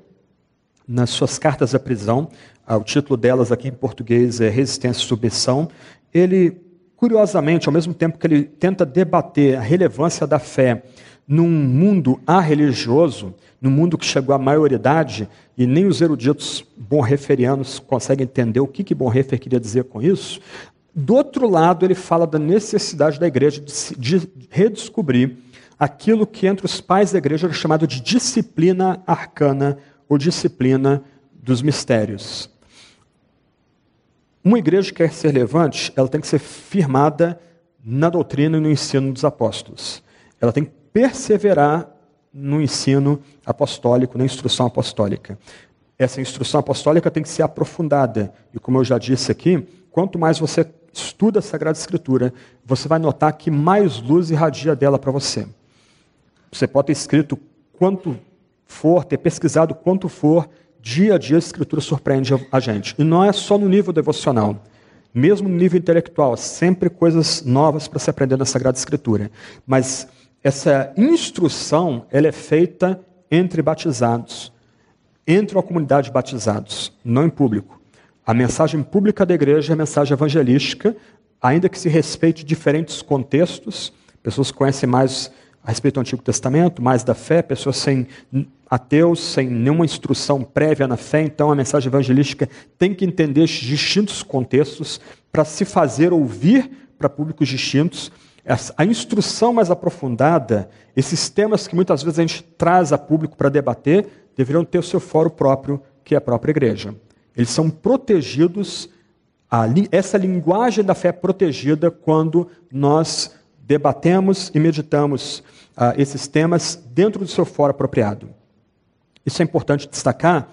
nas suas cartas à prisão, uh, o título delas aqui em português é Resistência e Submissão, ele Curiosamente, ao mesmo tempo que ele tenta debater a relevância da fé num mundo arreligioso, num mundo que chegou à maioridade, e nem os eruditos bonreferianos conseguem entender o que, que Bonhoeffer queria dizer com isso, do outro lado, ele fala da necessidade da igreja de, de redescobrir aquilo que entre os pais da igreja era chamado de disciplina arcana ou disciplina dos mistérios. Uma igreja que quer ser relevante, ela tem que ser firmada na doutrina e no ensino dos apóstolos. Ela tem que perseverar no ensino apostólico, na instrução apostólica. Essa instrução apostólica tem que ser aprofundada. E como eu já disse aqui, quanto mais você estuda a Sagrada Escritura, você vai notar que mais luz irradia dela para você. Você pode ter escrito quanto for, ter pesquisado quanto for, dia a dia a Escritura surpreende a gente. E não é só no nível devocional, mesmo no nível intelectual, sempre coisas novas para se aprender na Sagrada Escritura. Mas essa instrução ela é feita entre batizados, entre a comunidade de batizados, não em público. A mensagem pública da igreja é a mensagem evangelística, ainda que se respeite diferentes contextos. Pessoas conhecem mais a respeito do Antigo Testamento, mais da fé, pessoas sem ateus, sem nenhuma instrução prévia na fé, então a mensagem evangelística tem que entender estes distintos contextos para se fazer ouvir para públicos distintos. A instrução mais aprofundada, esses temas que muitas vezes a gente traz a público para debater, deveriam ter o seu fórum próprio, que é a própria igreja. Eles são protegidos, essa linguagem da fé é protegida quando nós debatemos e meditamos ah, esses temas dentro do seu fórum apropriado. Isso é importante destacar,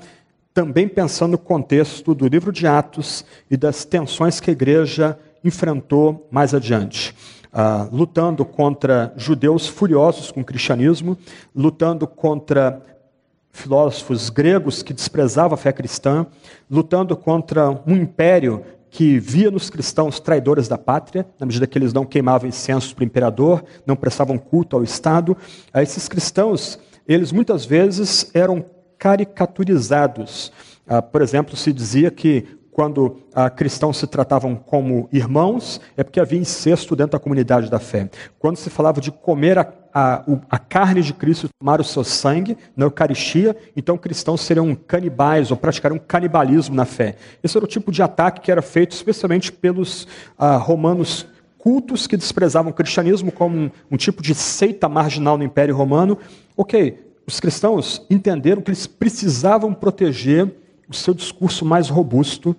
também pensando no contexto do livro de Atos e das tensões que a igreja enfrentou mais adiante. Ah, lutando contra judeus furiosos com o cristianismo, lutando contra filósofos gregos que desprezavam a fé cristã, lutando contra um império que via nos cristãos traidores da pátria, na medida que eles não queimavam incenso para o imperador, não prestavam culto ao Estado. A esses cristãos, eles muitas vezes eram caricaturizados. Ah, por exemplo, se dizia que quando ah, cristãos se tratavam como irmãos, é porque havia incesto dentro da comunidade da fé. Quando se falava de comer a, a, a carne de Cristo tomar o seu sangue na Eucaristia, então cristãos seriam canibais ou praticariam canibalismo na fé. Esse era o tipo de ataque que era feito especialmente pelos ah, romanos cultos que desprezavam o cristianismo como um, um tipo de seita marginal no Império Romano. Ok, os cristãos entenderam que eles precisavam proteger o seu discurso mais robusto,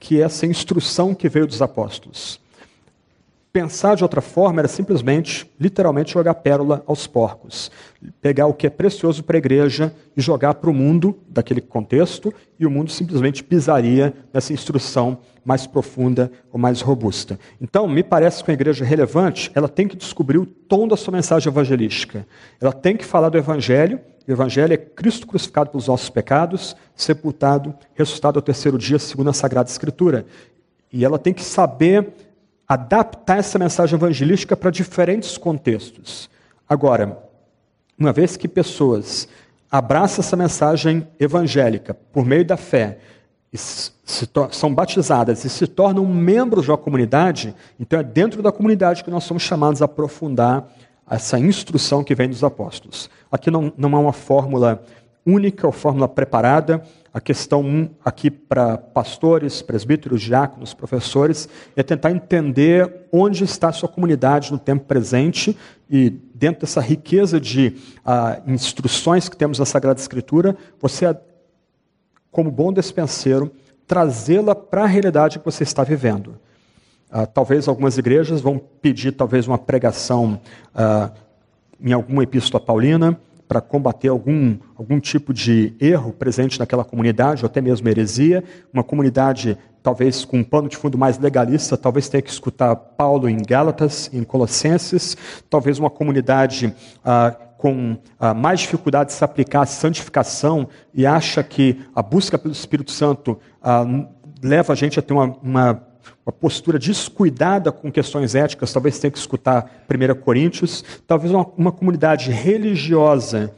que é essa instrução que veio dos apóstolos. Pensar de outra forma era simplesmente, literalmente, jogar pérola aos porcos. Pegar o que é precioso para a igreja e jogar para o mundo, daquele contexto, e o mundo simplesmente pisaria nessa instrução mais profunda ou mais robusta. Então, me parece que uma igreja relevante, ela tem que descobrir o tom da sua mensagem evangelística. Ela tem que falar do evangelho, o evangelho é Cristo crucificado pelos nossos pecados, sepultado, ressuscitado ao terceiro dia, segundo a Sagrada Escritura. E ela tem que saber adaptar essa mensagem evangelística para diferentes contextos. Agora, uma vez que pessoas abraçam essa mensagem evangélica por meio da fé, são batizadas e se tornam membros uma comunidade, então é dentro da comunidade que nós somos chamados a aprofundar essa instrução que vem dos apóstolos. Aqui não, não há uma fórmula única ou fórmula preparada, a questão um, aqui para pastores, presbíteros, diáconos, professores, é tentar entender onde está a sua comunidade no tempo presente e, dentro dessa riqueza de uh, instruções que temos na Sagrada Escritura, você, como bom despenseiro, trazê-la para a realidade que você está vivendo. Uh, talvez algumas igrejas vão pedir talvez uma pregação uh, em alguma epístola paulina, para combater algum, algum tipo de erro presente naquela comunidade, ou até mesmo heresia. Uma comunidade, talvez com um pano de fundo mais legalista, talvez tenha que escutar Paulo em Gálatas, em Colossenses. Talvez uma comunidade ah, com ah, mais dificuldade de se aplicar à santificação e acha que a busca pelo Espírito Santo ah, leva a gente a ter uma, uma uma postura descuidada com questões éticas, talvez tenha que escutar 1 Coríntios, talvez uma, uma comunidade religiosa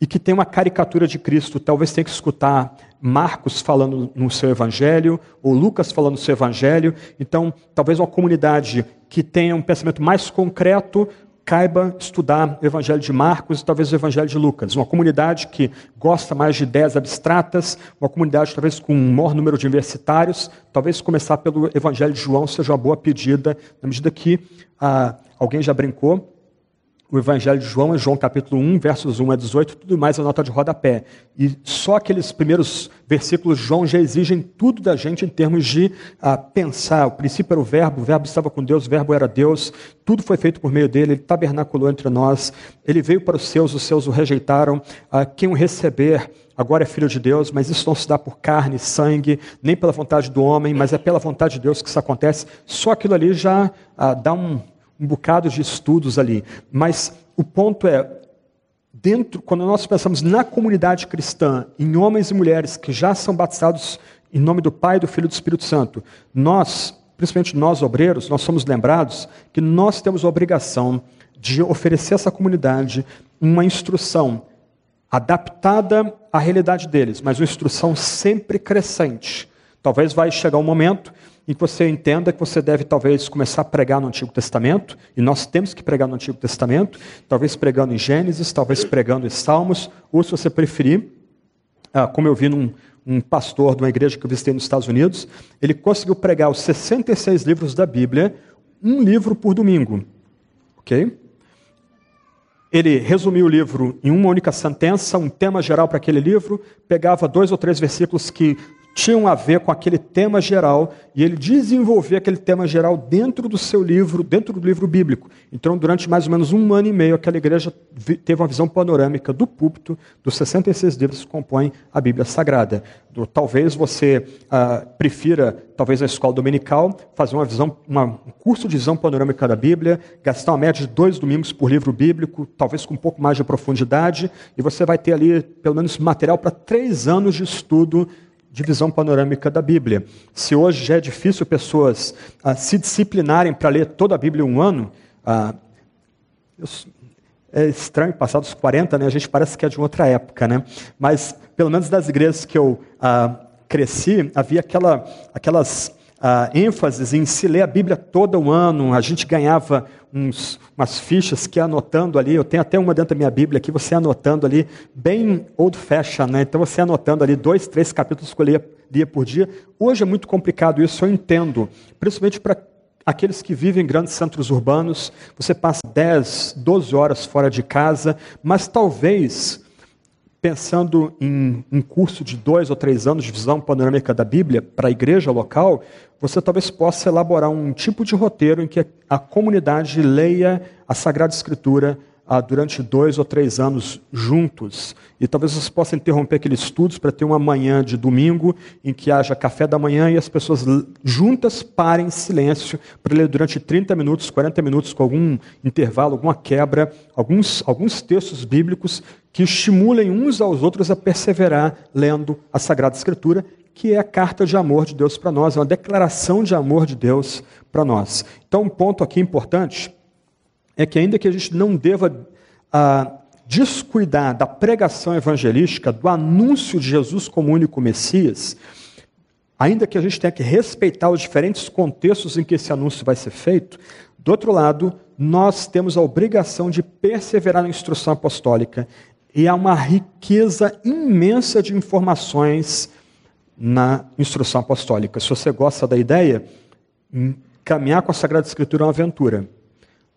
e que tem uma caricatura de Cristo, talvez tenha que escutar Marcos falando no seu evangelho, ou Lucas falando no seu evangelho. Então, talvez uma comunidade que tenha um pensamento mais concreto, caiba estudar o Evangelho de Marcos e talvez o Evangelho de Lucas. Uma comunidade que gosta mais de ideias abstratas, uma comunidade talvez com um maior número de universitários, talvez começar pelo Evangelho de João seja uma boa pedida, na medida que ah, alguém já brincou, o Evangelho de João é João capítulo 1, versos 1 a 18, tudo mais é nota de rodapé. E só aqueles primeiros versículos de João já exigem tudo da gente em termos de ah, pensar. O princípio era o verbo, o verbo estava com Deus, o verbo era Deus, tudo foi feito por meio dele, ele tabernaculou entre nós, ele veio para os seus, os seus o rejeitaram, ah, quem o receber agora é filho de Deus, mas isso não se dá por carne sangue, nem pela vontade do homem, mas é pela vontade de Deus que isso acontece. Só aquilo ali já ah, dá um um bocado de estudos ali. Mas o ponto é, dentro, quando nós pensamos na comunidade cristã, em homens e mulheres que já são batizados em nome do Pai, do Filho e do Espírito Santo, nós, principalmente nós obreiros, nós somos lembrados que nós temos a obrigação de oferecer a essa comunidade uma instrução adaptada à realidade deles, mas uma instrução sempre crescente. Talvez vai chegar um momento em que você entenda que você deve talvez começar a pregar no Antigo Testamento, e nós temos que pregar no Antigo Testamento, talvez pregando em Gênesis, talvez pregando em Salmos, ou se você preferir, ah, como eu vi num um pastor de uma igreja que eu visitei nos Estados Unidos, ele conseguiu pregar os 66 livros da Bíblia, um livro por domingo. Ok? Ele resumiu o livro em uma única sentença, um tema geral para aquele livro, pegava dois ou três versículos que tinham a ver com aquele tema geral e ele desenvolvia aquele tema geral dentro do seu livro, dentro do livro bíblico. Então, durante mais ou menos um ano e meio, aquela igreja teve uma visão panorâmica do púlpito dos 66 livros que compõem a Bíblia Sagrada. Do, talvez você ah, prefira, talvez na escola dominical, fazer uma visão, uma, um curso de visão panorâmica da Bíblia, gastar uma média de dois domingos por livro bíblico, talvez com um pouco mais de profundidade, e você vai ter ali pelo menos material para três anos de estudo de visão panorâmica da Bíblia. Se hoje já é difícil pessoas ah, se disciplinarem para ler toda a Bíblia em um ano, ah, é estranho, passados 40, né, a gente parece que é de outra época, né? mas pelo menos das igrejas que eu ah, cresci, havia aquela, aquelas ah, ênfases em se ler a Bíblia todo o ano, a gente ganhava uns, umas fichas que anotando ali, eu tenho até uma dentro da minha Bíblia aqui, você anotando ali, bem old fashion, né? Então você anotando ali dois, três capítulos que eu lia, lia por dia. Hoje é muito complicado isso, eu entendo, principalmente para aqueles que vivem em grandes centros urbanos, você passa 10, 12 horas fora de casa, mas talvez pensando em um curso de dois ou três anos de visão panorâmica da Bíblia para a igreja local, você talvez possa elaborar um tipo de roteiro em que a comunidade leia a Sagrada Escritura ah, durante dois ou três anos juntos. E talvez você possa interromper aqueles estudos para ter uma manhã de domingo em que haja café da manhã e as pessoas juntas parem em silêncio para ler durante 30 minutos, 40 minutos, com algum intervalo, alguma quebra, alguns, alguns textos bíblicos que estimulem uns aos outros a perseverar lendo a Sagrada Escritura, que é a carta de amor de Deus para nós, é uma declaração de amor de Deus para nós. Então, um ponto aqui importante é que, ainda que a gente não deva ah, descuidar da pregação evangelística, do anúncio de Jesus como único Messias, ainda que a gente tenha que respeitar os diferentes contextos em que esse anúncio vai ser feito, do outro lado, nós temos a obrigação de perseverar na instrução apostólica e há uma riqueza imensa de informações na instrução apostólica. Se você gosta da ideia, caminhar com a Sagrada Escritura é uma aventura.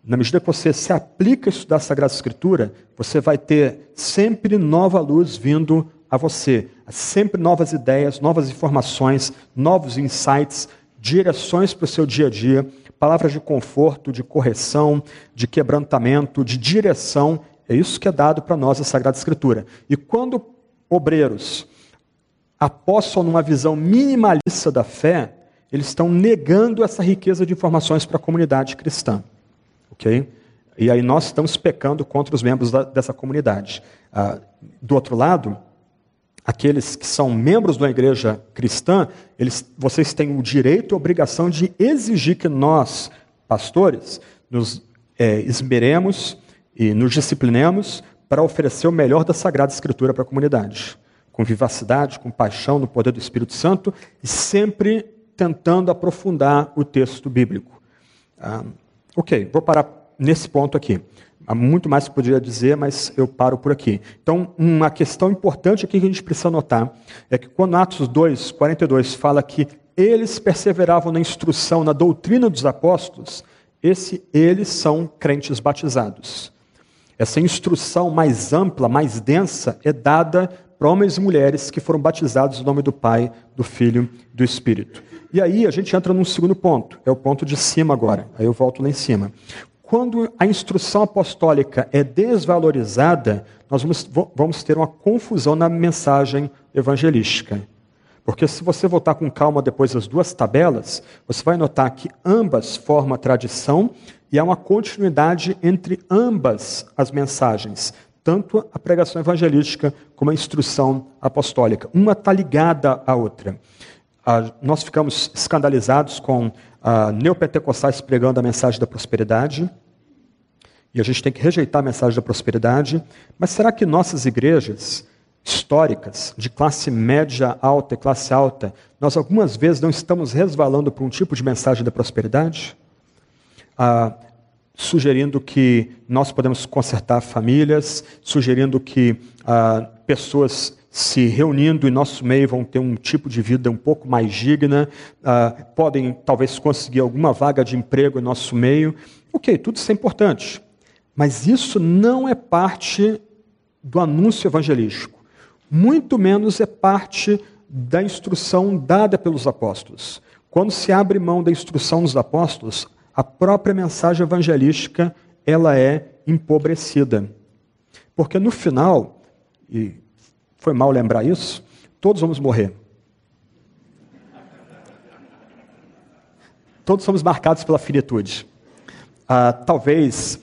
Na medida que você se aplica a estudar a Sagrada Escritura, você vai ter sempre nova luz vindo a você, sempre novas ideias, novas informações, novos insights, direções para o seu dia a dia, palavras de conforto, de correção, de quebrantamento, de direção. É isso que é dado para nós a Sagrada Escritura. E quando obreiros apostam numa visão minimalista da fé, eles estão negando essa riqueza de informações para a comunidade cristã ok? E aí nós estamos pecando contra os membros da, dessa comunidade. Ah, do outro lado, aqueles que são membros da igreja cristã, eles, vocês têm o direito e a obrigação de exigir que nós, pastores, nos é, esmeremos e nos disciplinemos para oferecer o melhor da Sagrada Escritura para a comunidade, com vivacidade, com paixão, no poder do Espírito Santo e sempre tentando aprofundar o texto bíblico. Ah, Ok, vou parar nesse ponto aqui. Há muito mais que poderia dizer, mas eu paro por aqui. Então, uma questão importante aqui que a gente precisa notar é que quando Atos 2, 42 fala que eles perseveravam na instrução, na doutrina dos apóstolos, esse eles são crentes batizados. Essa instrução mais ampla, mais densa, é dada para homens e mulheres que foram batizados no nome do Pai, do Filho e do Espírito. E aí a gente entra num segundo ponto, é o ponto de cima agora. Aí eu volto lá em cima. Quando a instrução apostólica é desvalorizada, nós vamos, vamos ter uma confusão na mensagem evangelística. Porque se você voltar com calma depois das duas tabelas, você vai notar que ambas formam a tradição e há uma continuidade entre ambas as mensagens, tanto a pregação evangelística como a instrução apostólica. Uma está ligada à outra. Ah, nós ficamos escandalizados com ah, neopentecostais pregando a mensagem da prosperidade. E a gente tem que rejeitar a mensagem da prosperidade. Mas será que nossas igrejas históricas, de classe média alta e classe alta, nós algumas vezes não estamos resvalando para um tipo de mensagem da prosperidade? Ah, sugerindo que nós podemos consertar famílias, sugerindo que ah, pessoas se reunindo em nosso meio vão ter um tipo de vida um pouco mais digna, uh, podem talvez conseguir alguma vaga de emprego em nosso meio. Ok, tudo isso é importante. Mas isso não é parte do anúncio evangelístico. Muito menos é parte da instrução dada pelos apóstolos. Quando se abre mão da instrução dos apóstolos, a própria mensagem evangelística ela é empobrecida. Porque no final, e foi mal lembrar isso? Todos vamos morrer. Todos somos marcados pela finitude. Ah, talvez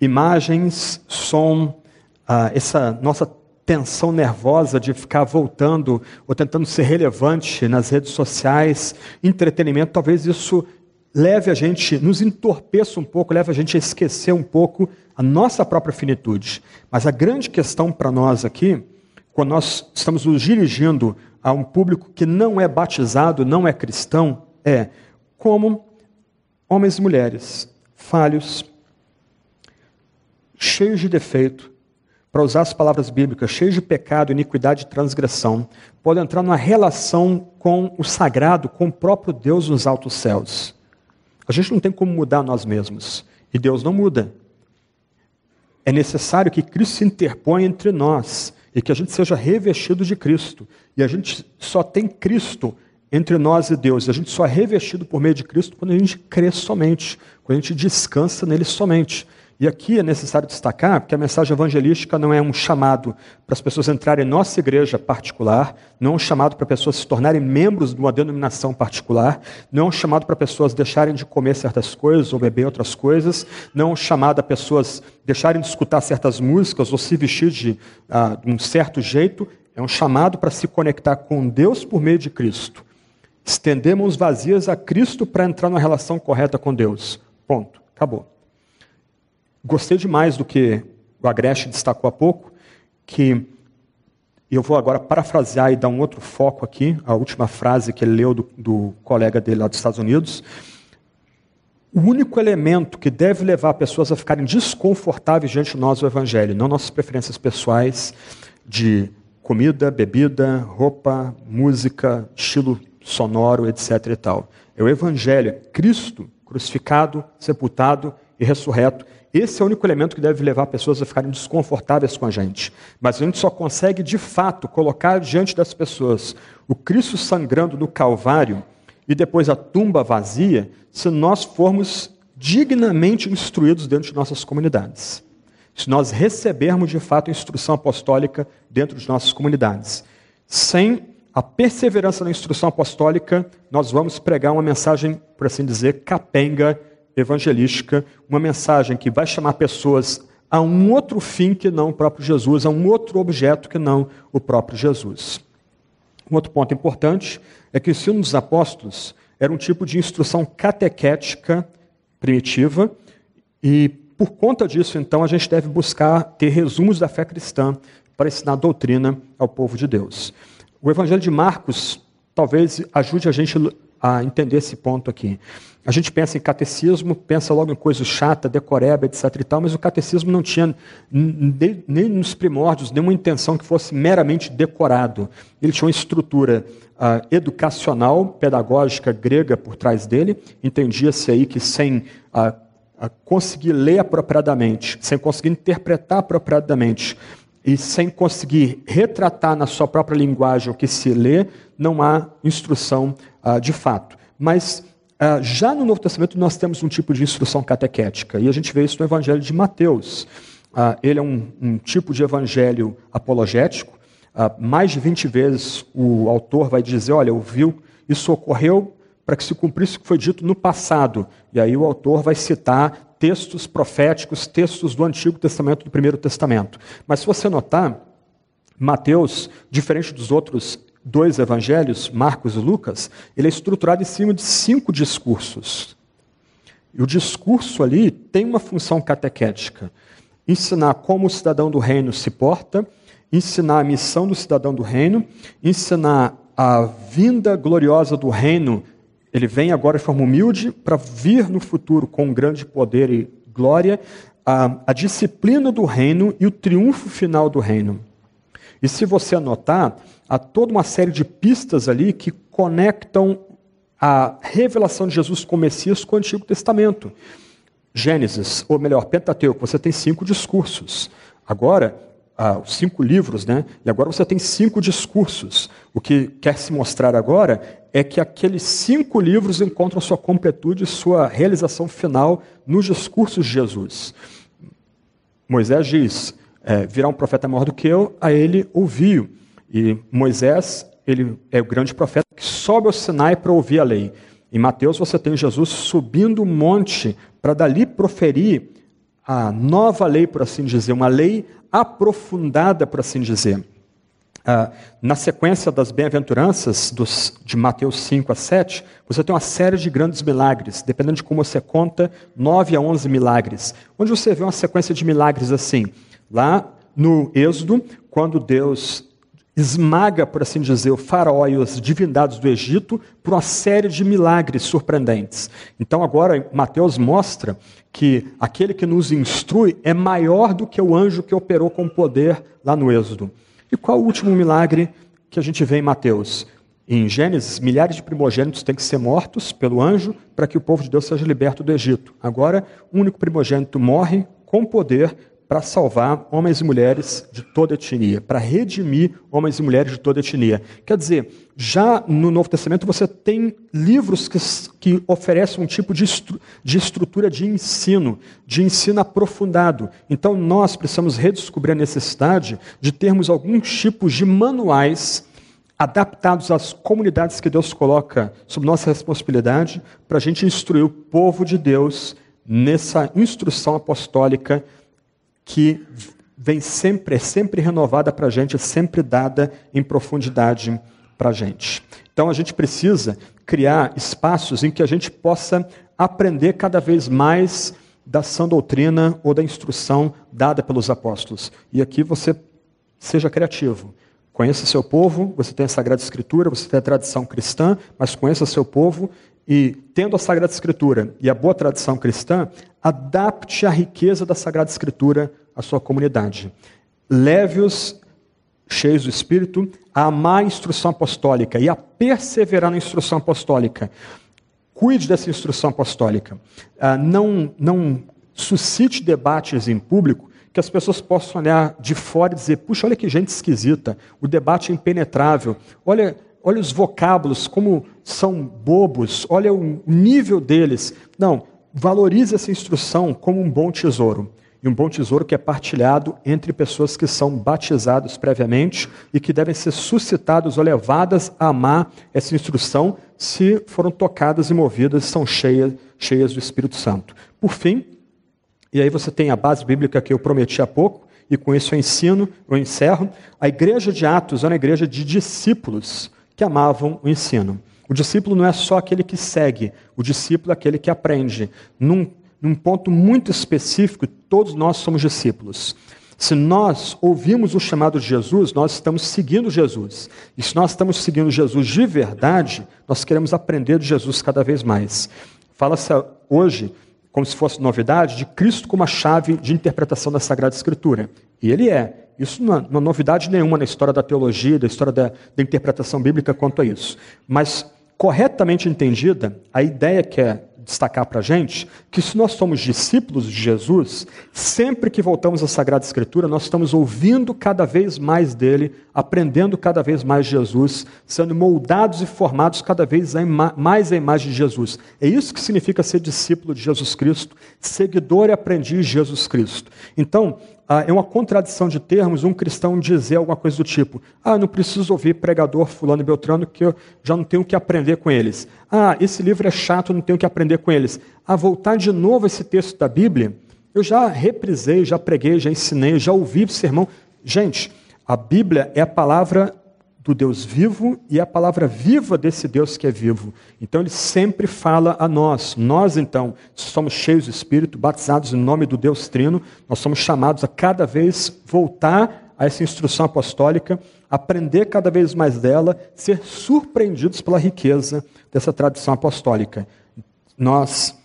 imagens, som, ah, essa nossa tensão nervosa de ficar voltando ou tentando ser relevante nas redes sociais, entretenimento, talvez isso leve a gente, nos entorpeça um pouco, leve a gente a esquecer um pouco a nossa própria finitude. Mas a grande questão para nós aqui quando nós estamos nos dirigindo a um público que não é batizado, não é cristão, é como homens e mulheres falhos, cheios de defeito, para usar as palavras bíblicas, cheios de pecado, iniquidade e transgressão, podem entrar numa relação com o sagrado, com o próprio Deus nos altos céus. A gente não tem como mudar nós mesmos, e Deus não muda. É necessário que Cristo se interponha entre nós e que a gente seja revestido de Cristo. E a gente só tem Cristo entre nós e Deus. A gente só é revestido por meio de Cristo quando a gente crê somente, quando a gente descansa nele somente. E aqui é necessário destacar que a mensagem evangelística não é um chamado para as pessoas entrarem em nossa igreja particular, não é um chamado para pessoas se tornarem membros de uma denominação particular, não é um chamado para pessoas deixarem de comer certas coisas ou beber outras coisas, não é um chamado a pessoas deixarem de escutar certas músicas ou se vestir de, uh, de um certo jeito, é um chamado para se conectar com Deus por meio de Cristo. Estendemos vazias a Cristo para entrar numa relação correta com Deus. Ponto. Acabou. Gostei demais do que o Agreste destacou há pouco, que eu vou agora parafrasear e dar um outro foco aqui, a última frase que ele leu do, do colega dele lá dos Estados Unidos. O único elemento que deve levar pessoas a ficarem desconfortáveis diante de nós o Evangelho, não nossas preferências pessoais de comida, bebida, roupa, música, estilo sonoro, etc. e tal. É o Evangelho, Cristo crucificado, sepultado e ressurreto, esse é o único elemento que deve levar pessoas a ficarem desconfortáveis com a gente. Mas a gente só consegue, de fato, colocar diante das pessoas o Cristo sangrando no Calvário e depois a tumba vazia, se nós formos dignamente instruídos dentro de nossas comunidades. Se nós recebermos, de fato, a instrução apostólica dentro de nossas comunidades. Sem a perseverança na instrução apostólica, nós vamos pregar uma mensagem, por assim dizer, capenga evangelística, uma mensagem que vai chamar pessoas a um outro fim que não o próprio Jesus, a um outro objeto que não o próprio Jesus. Um outro ponto importante é que o ensino dos apóstolos era um tipo de instrução catequética primitiva e por conta disso, então, a gente deve buscar ter resumos da fé cristã para ensinar doutrina ao povo de Deus. O Evangelho de Marcos talvez ajude a gente a entender esse ponto aqui. A gente pensa em catecismo, pensa logo em coisa chata, decoreba, etc. e tal, mas o catecismo não tinha, nem nos primórdios, nenhuma intenção que fosse meramente decorado. Ele tinha uma estrutura uh, educacional, pedagógica grega por trás dele. Entendia-se aí que sem uh, uh, conseguir ler apropriadamente, sem conseguir interpretar apropriadamente, e sem conseguir retratar na sua própria linguagem o que se lê, não há instrução uh, de fato. Mas já no Novo Testamento nós temos um tipo de instrução catequética, e a gente vê isso no Evangelho de Mateus. Uh, ele é um, um, tipo de evangelho apologético. mais de 20 vezes o autor vai dizer: Olha, ouviu, isso ocorreu para que se cumprisse o que foi dito no passado. E aí o autor vai citar textos proféticos, textos do Antigo Testamento do Primeiro Testamento. Mas se você notar, Mateus, diferente dos outros dois evangelhos, Marcos e Lucas, ele é estruturado em cima de cinco discursos. E o discurso ali tem uma função catequética: ensinar como o cidadão do reino se porta, ensinar a missão do cidadão do reino, ensinar a vinda gloriosa do reino ele vem agora de forma humilde para vir no futuro com grande poder e glória, a, a disciplina do reino e o triunfo final do reino. E se você anotar, há toda uma série de pistas ali que conectam a revelação de Jesus como Messias com o Antigo Testamento. Gênesis, ou melhor, Pentateuco, você tem cinco discursos. Agora, ah, cinco livros, né? E agora você tem cinco discursos. O que quer se mostrar agora é que aqueles cinco livros encontram sua completude, sua realização final nos discursos de Jesus. Moisés diz: é, virá um profeta maior do que eu, a ele ouviu. E Moisés, ele é o grande profeta que sobe ao Sinai para ouvir a lei. Em Mateus você tem Jesus subindo o monte para dali proferir a nova lei, por assim dizer, uma lei aprofundada, por assim dizer. Ah, na sequência das bem-aventuranças, de Mateus 5 a 7, você tem uma série de grandes milagres, dependendo de como você conta, 9 a 11 milagres. Onde você vê uma sequência de milagres assim. Lá no Êxodo, quando Deus esmaga, por assim dizer, o faraó e as divindades do Egito por uma série de milagres surpreendentes. Então agora Mateus mostra que aquele que nos instrui é maior do que o anjo que operou com poder lá no Êxodo. E qual o último milagre que a gente vê em Mateus? Em Gênesis, milhares de primogênitos têm que ser mortos pelo anjo para que o povo de Deus seja liberto do Egito. Agora, um único primogênito morre com poder para salvar homens e mulheres de toda etnia, para redimir homens e mulheres de toda etnia. Quer dizer, já no Novo Testamento você tem livros que, que oferecem um tipo de, estru, de estrutura de ensino, de ensino aprofundado. Então nós precisamos redescobrir a necessidade de termos alguns tipos de manuais adaptados às comunidades que Deus coloca sob nossa responsabilidade, para a gente instruir o povo de Deus nessa instrução apostólica que vem sempre, é sempre renovada para a gente, é sempre dada em profundidade para a gente. Então a gente precisa criar espaços em que a gente possa aprender cada vez mais da sã doutrina ou da instrução dada pelos apóstolos. E aqui você seja criativo. Conheça seu povo, você tem a Sagrada Escritura, você tem a tradição cristã, mas conheça seu povo e, tendo a Sagrada Escritura e a boa tradição cristã, adapte a riqueza da Sagrada Escritura à sua comunidade. Leve-os, cheios do Espírito, a amar a instrução apostólica e a perseverar na instrução apostólica. Cuide dessa instrução apostólica. Ah, não, não suscite debates em público que as pessoas possam olhar de fora e dizer: puxa, olha que gente esquisita, o debate é impenetrável, olha, olha os vocábulos, como são bobos, olha o nível deles. Não, valorize essa instrução como um bom tesouro. E um bom tesouro que é partilhado entre pessoas que são batizadas previamente e que devem ser suscitadas ou levadas a amar essa instrução se foram tocadas e movidas, são cheias, cheias do Espírito Santo. Por fim, e aí você tem a base bíblica que eu prometi há pouco, e com isso eu ensino, eu encerro. A igreja de Atos era uma igreja de discípulos que amavam o ensino. O discípulo não é só aquele que segue, o discípulo é aquele que aprende. Num, num ponto muito específico, todos nós somos discípulos. Se nós ouvimos o chamado de Jesus, nós estamos seguindo Jesus. E se nós estamos seguindo Jesus de verdade, nós queremos aprender de Jesus cada vez mais. Fala-se hoje como se fosse novidade, de Cristo como a chave de interpretação da Sagrada Escritura. E ele é. Isso não é, é novidade nenhuma na história da teologia, da história da, da interpretação bíblica quanto a isso. Mas, corretamente entendida, a ideia que é destacar para a gente que se nós somos discípulos de Jesus, sempre que voltamos à Sagrada Escritura, nós estamos ouvindo cada vez mais dele, aprendendo cada vez mais Jesus, sendo moldados e formados cada vez mais à imagem de Jesus. É isso que significa ser discípulo de Jesus Cristo, seguidor e aprendiz de Jesus Cristo. Então, ah, é uma contradição de termos um cristão dizer alguma coisa do tipo: ah, não preciso ouvir pregador fulano e beltrano que eu já não tenho o que aprender com eles. Ah, esse livro é chato, não tenho o que aprender com eles. A voltar de novo esse texto da Bíblia, eu já reprisei, já preguei, já ensinei, já ouvi sermão. Gente, a Bíblia é a palavra do Deus vivo e a palavra viva desse Deus que é vivo. Então ele sempre fala a nós. Nós, então, somos cheios do Espírito, batizados em nome do Deus Trino, nós somos chamados a cada vez voltar a essa instrução apostólica, aprender cada vez mais dela, ser surpreendidos pela riqueza dessa tradição apostólica. Nós,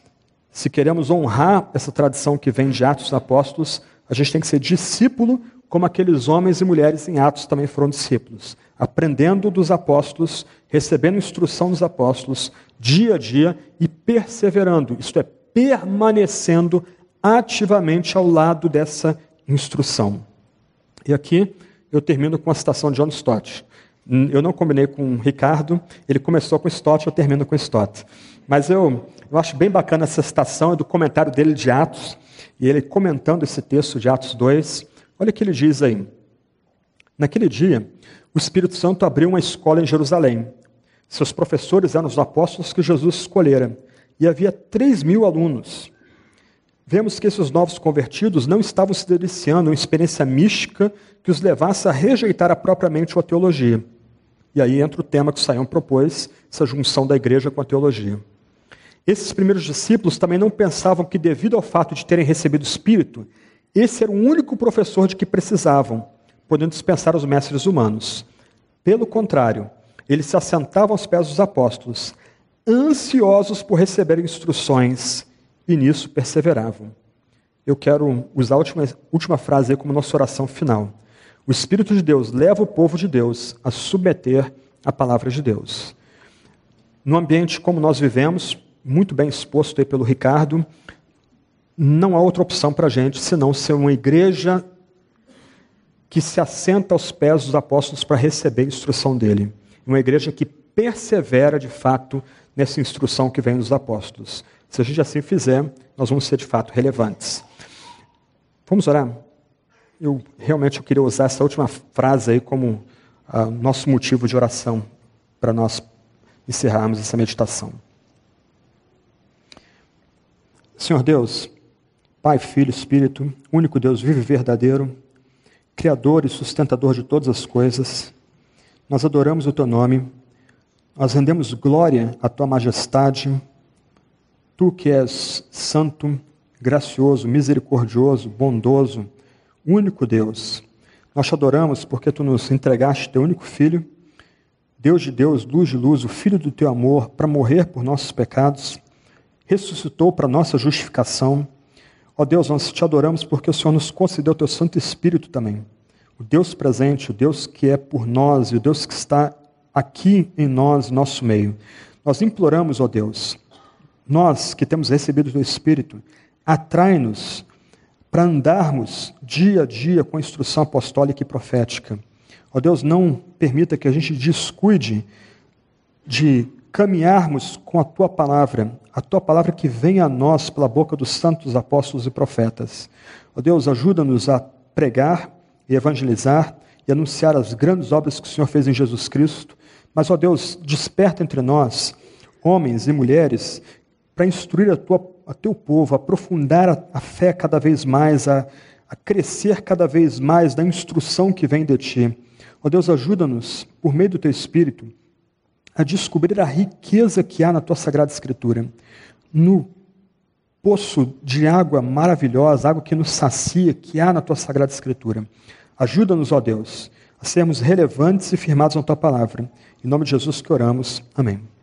se queremos honrar essa tradição que vem de Atos dos Apóstolos, a gente tem que ser discípulo como aqueles homens e mulheres em Atos também foram discípulos aprendendo dos apóstolos, recebendo instrução dos apóstolos, dia a dia e perseverando, isto é, permanecendo ativamente ao lado dessa instrução. E aqui eu termino com a citação de John Stott. Eu não combinei com o Ricardo, ele começou com Stott, eu termino com Stott. Mas eu, eu acho bem bacana essa citação, é do comentário dele de Atos, e ele comentando esse texto de Atos 2, olha o que ele diz aí. Naquele dia, o Espírito Santo abriu uma escola em Jerusalém. Seus professores eram os apóstolos que Jesus escolhera, e havia três mil alunos. Vemos que esses novos convertidos não estavam se deliciando em uma experiência mística que os levasse a rejeitar a propriamente a teologia. E aí entra o tema que o Saião propôs, essa junção da igreja com a teologia. Esses primeiros discípulos também não pensavam que, devido ao fato de terem recebido o Espírito, esse era o único professor de que precisavam, podendo dispensar os mestres humanos. Pelo contrário, eles se assentavam aos pés dos apóstolos, ansiosos por receber instruções, e nisso perseveravam. Eu quero usar a última, última frase aí como nossa oração final. O Espírito de Deus leva o povo de Deus a submeter a palavra de Deus. No ambiente como nós vivemos, muito bem exposto aí pelo Ricardo, não há outra opção para a gente senão ser uma igreja que se assenta aos pés dos apóstolos para receber a instrução dele. Uma igreja que persevera de fato nessa instrução que vem dos apóstolos. Se a gente assim fizer, nós vamos ser de fato relevantes. Vamos orar? Eu realmente eu queria usar essa última frase aí como uh, nosso motivo de oração para nós encerrarmos essa meditação. Senhor Deus, Pai, Filho, Espírito, único Deus vivo e verdadeiro, Criador e sustentador de todas as coisas, nós adoramos o Teu nome, nós rendemos glória à Tua majestade, Tu que és santo, gracioso, misericordioso, bondoso, único Deus. Nós te adoramos porque Tu nos entregaste Teu único Filho, Deus de Deus, luz de luz, o Filho do Teu amor, para morrer por nossos pecados, ressuscitou para nossa justificação. Ó Deus, nós te adoramos porque o Senhor nos concedeu o Teu Santo Espírito também. O Deus presente, o Deus que é por nós e o Deus que está aqui em nós, nosso meio. Nós imploramos, ó Deus, nós que temos recebido o Espírito, atrai-nos para andarmos dia a dia com a instrução apostólica e profética. Ó Deus, não permita que a gente descuide de caminharmos com a tua palavra, a tua palavra que vem a nós pela boca dos santos apóstolos e profetas. Ó Deus, ajuda-nos a pregar e evangelizar e anunciar as grandes obras que o Senhor fez em Jesus Cristo. Mas, ó Deus, desperta entre nós homens e mulheres para instruir a, tua, a teu povo, aprofundar a, a fé cada vez mais, a, a crescer cada vez mais da instrução que vem de ti. Ó Deus, ajuda-nos, por meio do teu Espírito, a descobrir a riqueza que há na tua Sagrada Escritura, no poço de água maravilhosa, água que nos sacia, que há na tua Sagrada Escritura. Ajuda-nos, ó Deus, a sermos relevantes e firmados na tua palavra. Em nome de Jesus que oramos. Amém.